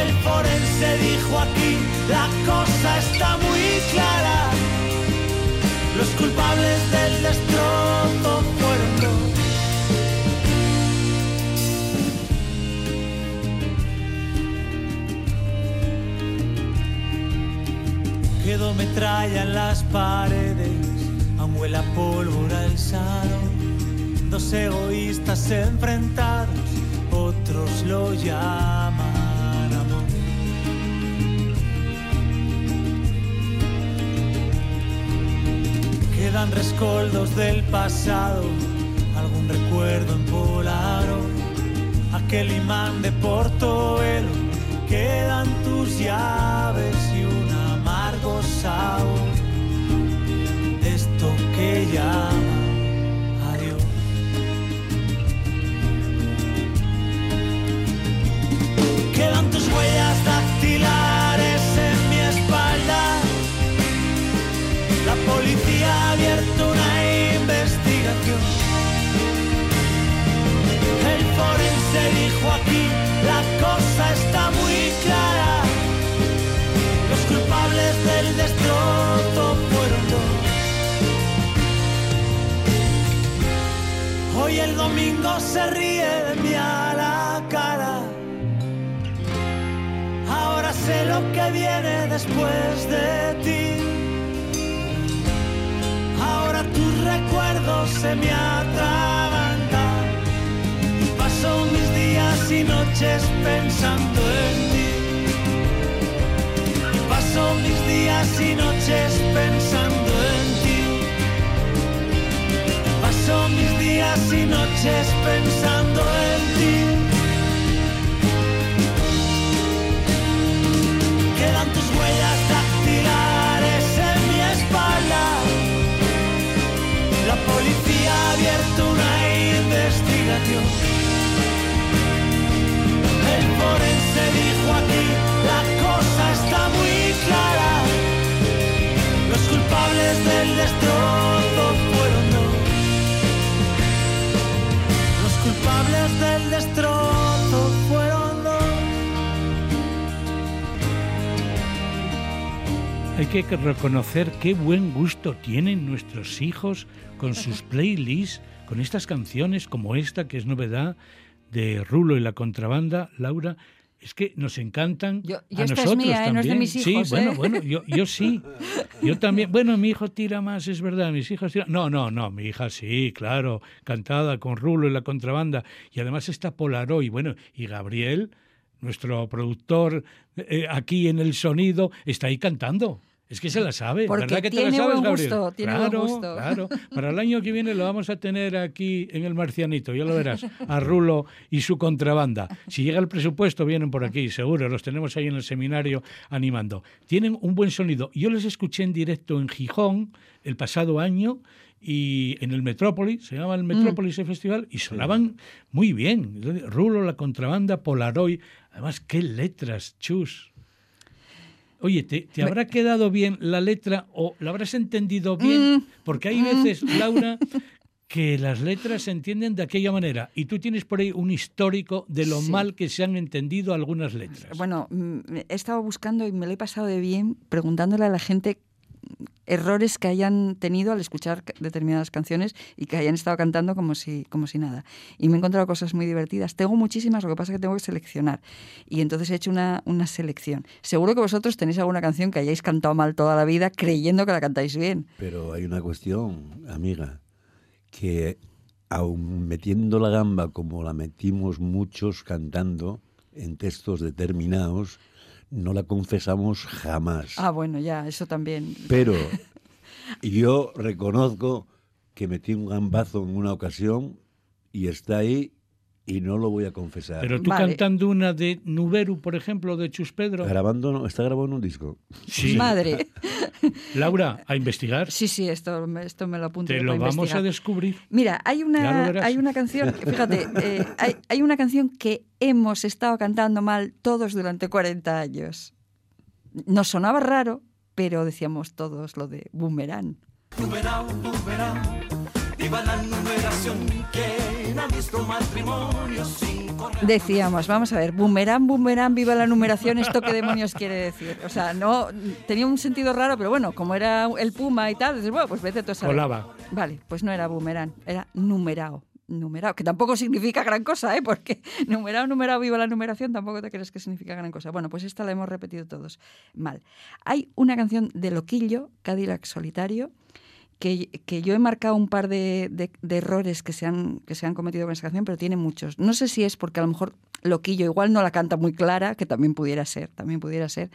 El forense dijo aquí, la cosa está muy clara. Los culpables del destrozo fueron dos. Quedó metralla en las paredes, aún huele pólvora el salón. Dos egoístas enfrentados otros lo llaman Quedan rescoldos del pasado, algún recuerdo en Polaro, aquel imán de Portobelo, quedan tus llaves y un amargo sabor. Esto que llama adiós. Quedan tus huellas dactilares investigación. El forense dijo aquí, la cosa está muy clara. Los culpables del destrozo fueron. Hoy el domingo se ríe de mí a la cara. Ahora sé lo que viene después de ti. Recuerdos se me atragantan. Y paso mis días y noches pensando en ti. Y paso mis días y noches pensando en ti. Paso mis días y noches pensando en ti. La policía ha abierto una investigación. El forense dijo aquí, la cosa está muy clara. Los culpables del destrozo fueron dos. Los culpables del destrozo que reconocer qué buen gusto tienen nuestros hijos con sus playlists, con estas canciones como esta, que es novedad, de Rulo y la contrabanda. Laura, es que nos encantan Yo- a esta es nosotros mía, ¿eh? No es de también. mis hijos, sí, bueno, ¿eh? bueno, yo, yo sí. Yo también. Bueno, mi hijo tira más, es verdad, mis hijos tiran... No, no, no, mi hija sí, claro, cantada con Rulo y la contrabanda. Y además está Polaroid, bueno, y Gabriel, nuestro productor eh, aquí en el sonido, está ahí cantando. Es que se la sabe, Porque ¿verdad que te tiene la sabes, buen Gabriel? gusto, tiene buen claro, gusto. claro. Para el año que viene lo vamos a tener aquí en el Marcianito, ya lo verás, a <laughs> Rulo y su contrabanda. Si llega el presupuesto, vienen por aquí, seguro, los tenemos ahí en el seminario animando. Tienen un buen sonido. Yo les escuché en directo en Gijón el pasado año y en el Metrópolis, se llama el Metrópolis el festival, y sonaban muy bien. Rulo, la contrabanda, Polaroid. Además, qué letras, chus. Oye, ¿te, te habrá quedado bien la letra o la habrás entendido bien? Mm, Porque hay veces, Laura, <laughs> que las letras se entienden de aquella manera y tú tienes por ahí un histórico de lo Sí. mal que se han entendido algunas letras. Bueno, mm, he estado buscando y me lo he pasado de bien preguntándole a la gente errores que hayan tenido al escuchar determinadas canciones y que hayan estado cantando como si, como si nada. Y me he encontrado cosas muy divertidas. Tengo muchísimas, lo que pasa es que tengo que seleccionar. Y entonces he hecho una, una selección. Seguro que vosotros tenéis alguna canción que hayáis cantado mal toda la vida creyendo que la cantáis bien. Pero hay una cuestión, amiga, que aun metiendo la gamba como la metimos muchos cantando en textos determinados, no la confesamos jamás. Ah, bueno, ya, eso también. Pero <laughs> yo reconozco que metí un gambazo en una ocasión y está ahí y no lo voy a confesar. Pero tú Vale. cantando una de Nuberu, por ejemplo, de Chus Pedro. Grabando, no, está grabando en un disco. Sí. <laughs> Madre. <laughs> Laura, a investigar. Sí, sí, esto, me- esto me lo apunto. Te lo vamos a descubrir. Mira, hay una, hay una canción, fíjate, <laughs> eh, hay, hay una canción que hemos estado cantando mal todos durante 40 años. Nos sonaba raro, pero decíamos todos lo de boomerang. Numerao, numerao, viva la numeración que a nuestro matrimonio sin correr. Decíamos, vamos a ver, boomerang, boomerang, viva la numeración, ¿esto qué demonios quiere decir? O sea, no, tenía un sentido raro, pero bueno, como era el puma y tal, dices, bueno, pues vete tú a saber. Colaba. Vale, pues no era boomerang, era numerao. Numerao, que tampoco significa gran cosa, ¿eh? Porque <laughs> numerao, numerao, viva la numeración, tampoco te crees que significa gran cosa. Bueno, pues esta la hemos repetido todos mal. Hay una canción de Loquillo, Cadillac Solitario, que, yo he marcado un par de errores que se, han, que se han cometido con esa canción, pero tiene muchos. No sé si es porque a lo mejor Loquillo igual no la canta muy clara, que también pudiera ser, también pudiera ser,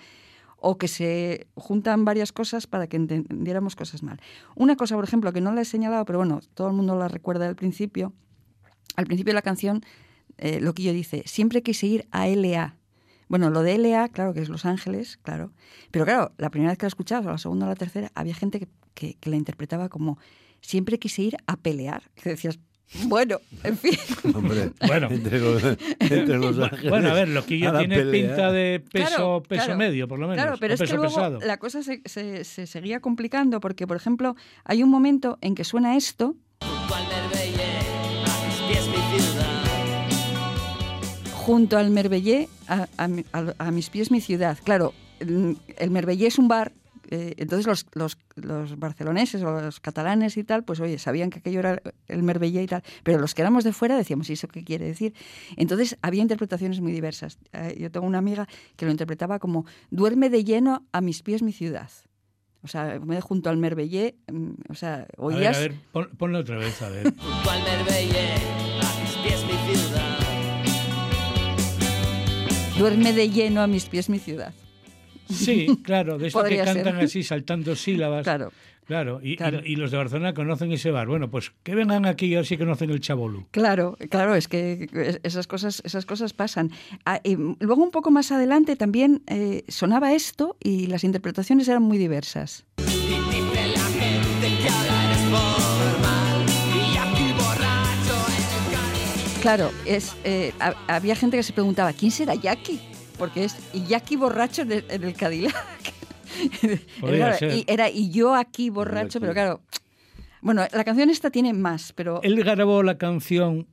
o que se juntan varias cosas para que entendiéramos cosas mal. Una cosa, por ejemplo, que no la he señalado, pero bueno, todo el mundo la recuerda al principio. Al principio de la canción, eh, Loquillo dice, siempre quise ir a LA. Bueno, lo de LA, claro, que es Los Ángeles, claro. Pero claro, la primera vez que la escuchabas, o la segunda o la tercera, había gente que, que- que la interpretaba como siempre quise ir a pelear. Que decías, bueno, en fin. <laughs> Hombre, Bueno. entre los, entre los ángeles. Bueno, a ver, Loquillo a la tiene pelea. pinta de peso, Claro, peso claro. medio, por lo menos. Claro, pero es que luego pesado. la cosa se, se- se seguía complicando porque, por ejemplo, hay un momento en que suena esto junto al Merbellé, a, a mi- a- a mis pies mi ciudad. Claro, el el Merbellé es un bar, eh, entonces los, los, los barceloneses o los catalanes y tal, pues oye, sabían que aquello era el Merbellé y tal, pero los que éramos de fuera decíamos, ¿y eso qué quiere decir? Entonces había interpretaciones muy diversas. Eh, yo tengo una amiga que lo interpretaba como, duerme de lleno a mis pies mi ciudad. O sea, junto al Merbellé, mm, o sea, A ver, oías... a ver, pon- ponlo otra vez, a ver. Duerme de lleno a mis pies mi ciudad. Sí, claro, de esto que ser. cantan así saltando sílabas. Claro. Claro, y, y- Claro. y los de Barcelona conocen ese bar. Bueno, pues que vengan aquí y a ver si conocen el Chabolu. Claro, claro, es que es- esas cosas, esas cosas pasan. Ah, y luego un poco más adelante también eh, sonaba esto y las interpretaciones eran muy diversas. Claro, es, eh, ha- había gente que se preguntaba, ¿quién será Jackie? Porque es Jackie borracho en el, en el Cadillac. <laughs> Ser. y, era y yo aquí borracho, pero claro. Bueno, la canción esta tiene más, pero Él grabó la canción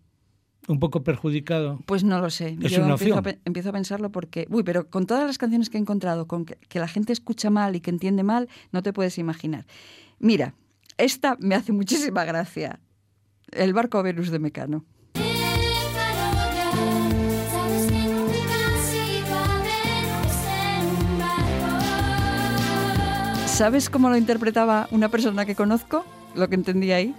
un poco perjudicado. Pues no lo sé. Es Yo una empiezo, a, opción. pe- empiezo a pensarlo porque, uy, pero con todas las canciones que he encontrado, con que, que la gente escucha mal y que entiende mal, no te puedes imaginar. Mira, esta me hace muchísima gracia. El barco Venus de Mecano. ¿Sabes cómo lo interpretaba una persona que conozco? Lo que entendía ahí.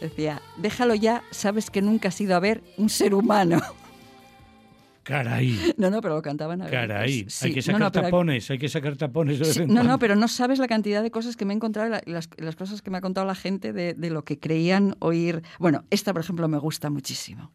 Decía, déjalo ya, sabes que nunca has ido a ver un ser humano. <laughs> Caray, No, no, pero lo cantaban a caray. Sí, hay que sacar no, tapones, hay que sacar tapones de vez Sí, en no, cuando. no, pero no sabes la cantidad de cosas que me he encontrado las, las cosas que me ha contado la gente de, de lo que creían oír. Bueno, esta, por ejemplo, me gusta muchísimo.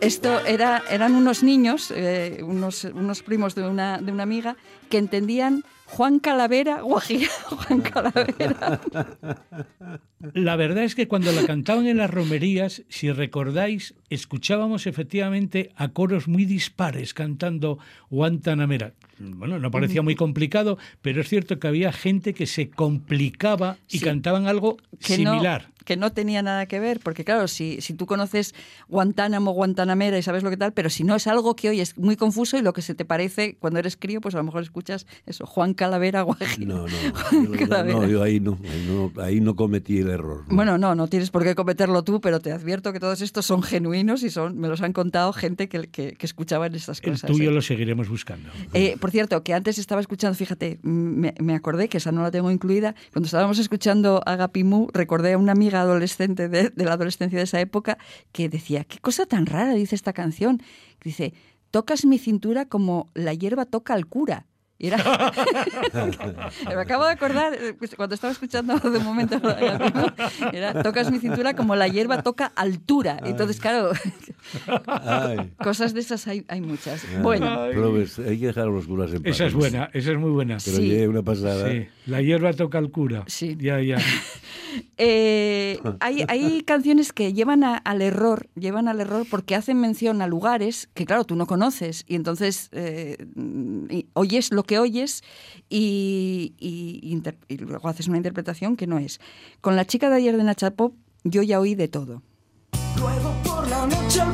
Esto era, eran unos niños, eh, unos, unos primos de una, de una amiga, que entendían Juan Calavera, Guajira, <laughs> Juan Calavera. La verdad es que cuando la cantaban en las romerías, si recordáis, escuchábamos efectivamente a coros muy dispares cantando Guantanamera. Bueno, no parecía muy complicado, pero es cierto que había gente que se complicaba y Sí. cantaban algo similar. No, que no tenía nada que ver, porque claro, si, si tú conoces Guantánamo, Guantanamera y sabes lo que tal, pero si no es algo que hoy es muy confuso y lo que se te parece cuando eres crío, pues a lo mejor escuchas eso, Juan Calavera, Guajira. No, no, yo, no, yo ahí no, ahí no, ahí no cometí el error. ¿no? Bueno, no, no tienes por qué cometerlo tú, pero te advierto que todos estos son genuinos y son, me los han contado gente que, que, que escuchaban estas El cosas. tuyo ¿eh? lo seguiremos buscando. Eh, por cierto, que antes estaba escuchando, fíjate, me, me acordé que esa no la tengo incluida. Cuando estábamos escuchando Agapimú, recordé a una amiga adolescente de, de la adolescencia de esa época que decía: ¿Qué cosa tan rara dice esta canción? Dice: Tocas mi cintura como la hierba toca al cura. Era... <laughs> me acabo de acordar, eh, pues, cuando estaba escuchando de un momento, era tocas mi cintura como la hierba toca altura. Entonces, claro, Ay, <laughs> cosas de esas hay, hay muchas. ay, Bueno, Probes, hay que dejar a los curas en paz. Esa es buena, esa es muy buena. Pero Sí. una pasada. Sí, la hierba toca al cura. Sí. Ya, ya. <laughs> Eh, hay, hay canciones que llevan a- al error, llevan al error porque hacen mención a lugares que, claro, tú no conoces y entonces eh, y oyes lo que oyes y, y inter- y luego haces una interpretación que no es. Con la chica de ayer de Nacha Pop, yo ya oí de todo. Luego por la noche al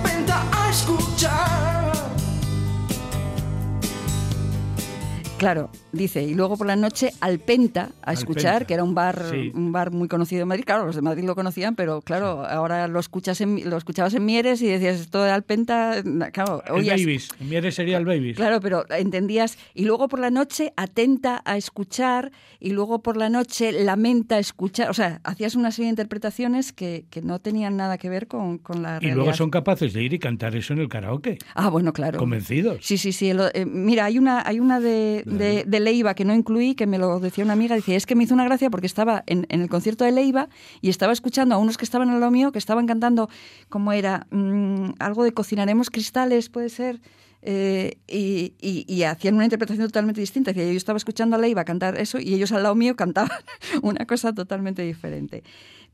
Claro, dice, y luego por la noche al Penta a escuchar, que era un bar, sí. un bar muy conocido en Madrid. Claro, los de Madrid lo conocían, pero claro, ahora lo escuchas en, lo escuchabas en Mieres y decías esto de Alpenta, claro, El oías- Babies. En Mieres sería el Babies. Claro, pero entendías. Y luego por la noche atenta a escuchar y luego por la noche lamenta escuchar. O sea, hacías una serie de interpretaciones que, que no tenían nada que ver con, con la Y realidad. luego son capaces de ir y cantar eso en el karaoke. Ah, bueno, claro. Convencidos. Sí, sí, sí. el- eh, mira, hay una, hay una de, de, de Leiva que no incluí, que me lo decía una amiga, dice, es que me hizo una gracia porque estaba en, en el concierto de Leiva y estaba escuchando a unos que estaban al lado mío, que estaban cantando, ¿cómo era? Mm, algo de cocinaremos cristales, puede ser. Eh, y, y- y hacían una interpretación totalmente distinta. Decía, yo estaba escuchando a Leiva cantar eso y ellos al lado mío cantaban <laughs> una cosa totalmente diferente.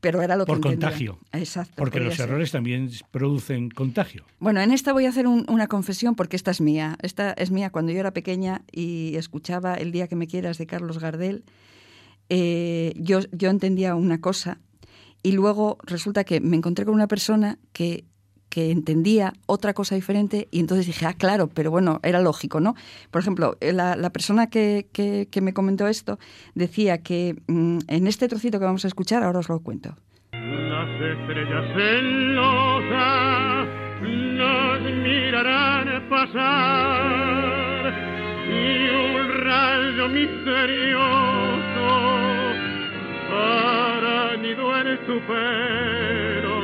Pero era lo Por que contagio. Exacto. Porque los ser. errores también producen contagio. Bueno, en esta voy a hacer un- una confesión porque esta es mía. Esta es mía cuando yo era pequeña y escuchaba El día que me quieras de Carlos Gardel. eh, yo, yo entendía una cosa y luego resulta que me encontré con una persona que, que entendía otra cosa diferente y entonces dije, ah, claro, pero bueno, era lógico, ¿no? Por ejemplo, eh, la, persona que, que- me comentó esto decía que mm, en este trocito que vamos a escuchar, ahora os lo cuento. Las estrellas nos mirarán pasar y un rayo misterioso hará nido en tu pelo.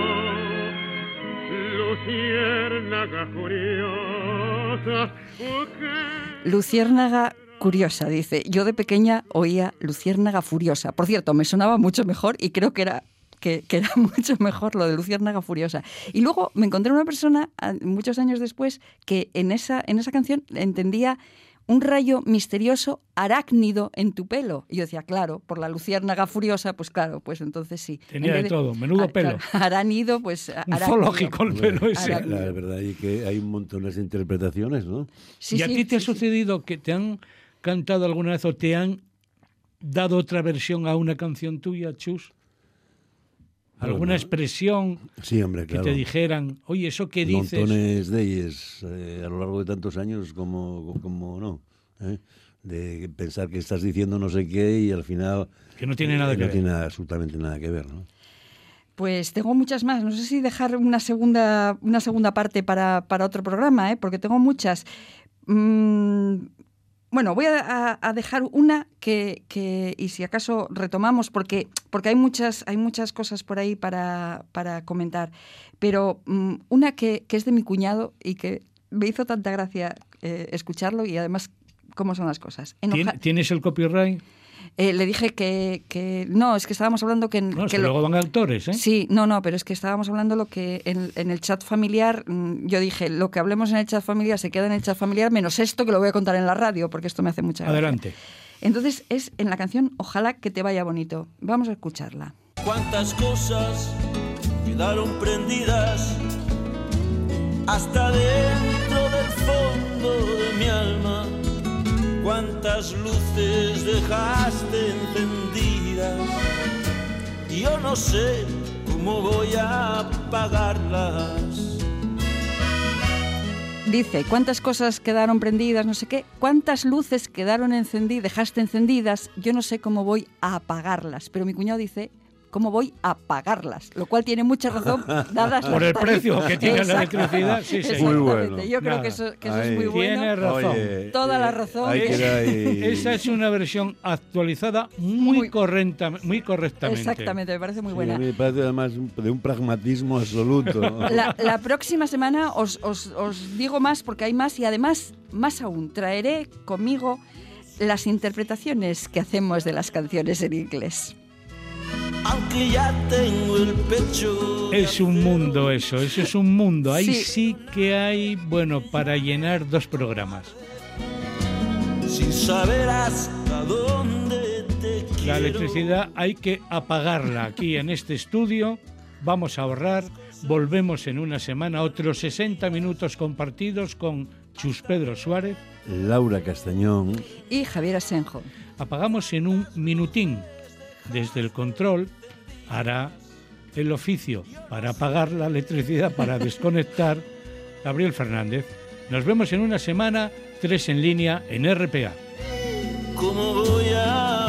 Luciérnaga furiosa, que Luciérnaga curiosa, dice. Yo de pequeña oía Luciérnaga furiosa. Por cierto, me sonaba mucho mejor y creo que era que, era <laughs> mucho mejor lo de Luciérnaga furiosa. Y luego me encontré una persona a- muchos años después que en esa, en esa canción entendía un rayo misterioso arácnido en tu pelo. Y yo decía, claro, por la luciérnaga furiosa, pues claro, pues entonces sí. Tenía En de todo, menudo pelo. claro, <laughs> arácnido, pues Un arácnido. zoológico el pelo ese. La verdad es que hay un montón de interpretaciones, ¿no? Sí, ¿Y a sí, ti te ha sí, sucedido que te han cantado alguna vez o te han dado otra versión a una canción tuya, Chus? ¿Alguna Bueno. expresión Sí, hombre, que claro. te dijeran, oye, eso que dices? Montones de ellas eh, a lo largo de tantos años, como, como no. ¿eh? De pensar que estás diciendo no sé qué y al final. Que no tiene nada eh, que no ver. tiene absolutamente nada que ver, ¿no? Pues tengo muchas más. No sé si dejar una segunda, una segunda parte para, para otro programa, ¿eh? porque tengo muchas. Mm, bueno, voy a, a- dejar una que, que- y si acaso retomamos, porque, porque hay, muchas, hay muchas cosas por ahí para, para comentar, pero mm, una que, que es de mi cuñado y que me hizo tanta gracia eh, escucharlo y además cómo son las cosas. Enoja- ¿Tien- ¿Tienes el copyright? Eh, le dije que, que no, es que estábamos hablando que, No, es que que lo- luego van autores, ¿eh? Sí, no, no, pero es que estábamos hablando lo que en, en el chat familiar, mm, yo dije, lo que hablemos en el chat familiar se queda en el chat familiar, menos esto que lo voy a contar en la radio, porque esto me hace mucha gracia. Adelante. Entonces es en la canción Ojalá que te vaya bonito. Vamos a escucharla. cuántas cosas quedaron prendidas hasta dentro del fondo de mi alma. Cuántas luces dejaste encendidas. Yo no sé cómo voy a apagarlas. Dice, ¿cuántas cosas quedaron prendidas? No sé qué. ¿Cuántas luces quedaron encendidas, dejaste encendidas? Yo no sé cómo voy a apagarlas. Pero mi cuñado dice, ¿cómo voy a pagarlas? Lo cual tiene mucha razón, dadas Por las el precio que tiene la electricidad, sí, sí. Muy Exactamente. bueno. Yo creo Nada. que eso, que eso es muy bueno. Tiene razón. Oye, Toda la eh, razón. hay que ir ahí- Esa es una versión actualizada muy, Muy- correcta, muy correctamente. Exactamente, me parece muy Sí, buena. mí me parece además de un pragmatismo absoluto. <laughs> La, la próxima semana os, os- os digo más porque hay más y además, más aún, traeré conmigo las interpretaciones que hacemos de las canciones en inglés. Aunque ya tengo el pecho. Es un mundo eso, eso es un mundo. Ahí Sí. sí. que hay, bueno, para llenar dos programas. Sin saber hasta dónde te quiero. La electricidad hay que apagarla aquí en este estudio. Vamos a ahorrar. Volvemos en una semana, otros 60 minutos compartidos con Chus Pedro Suárez. Laura Castañón. Y Javier Asenjo. Apagamos en un minutín. Desde el control hará el oficio para apagar la electricidad, para <laughs> desconectar Gabriel Fernández. Nos vemos en una semana, tres en línea en RPA. ¿cómo voy a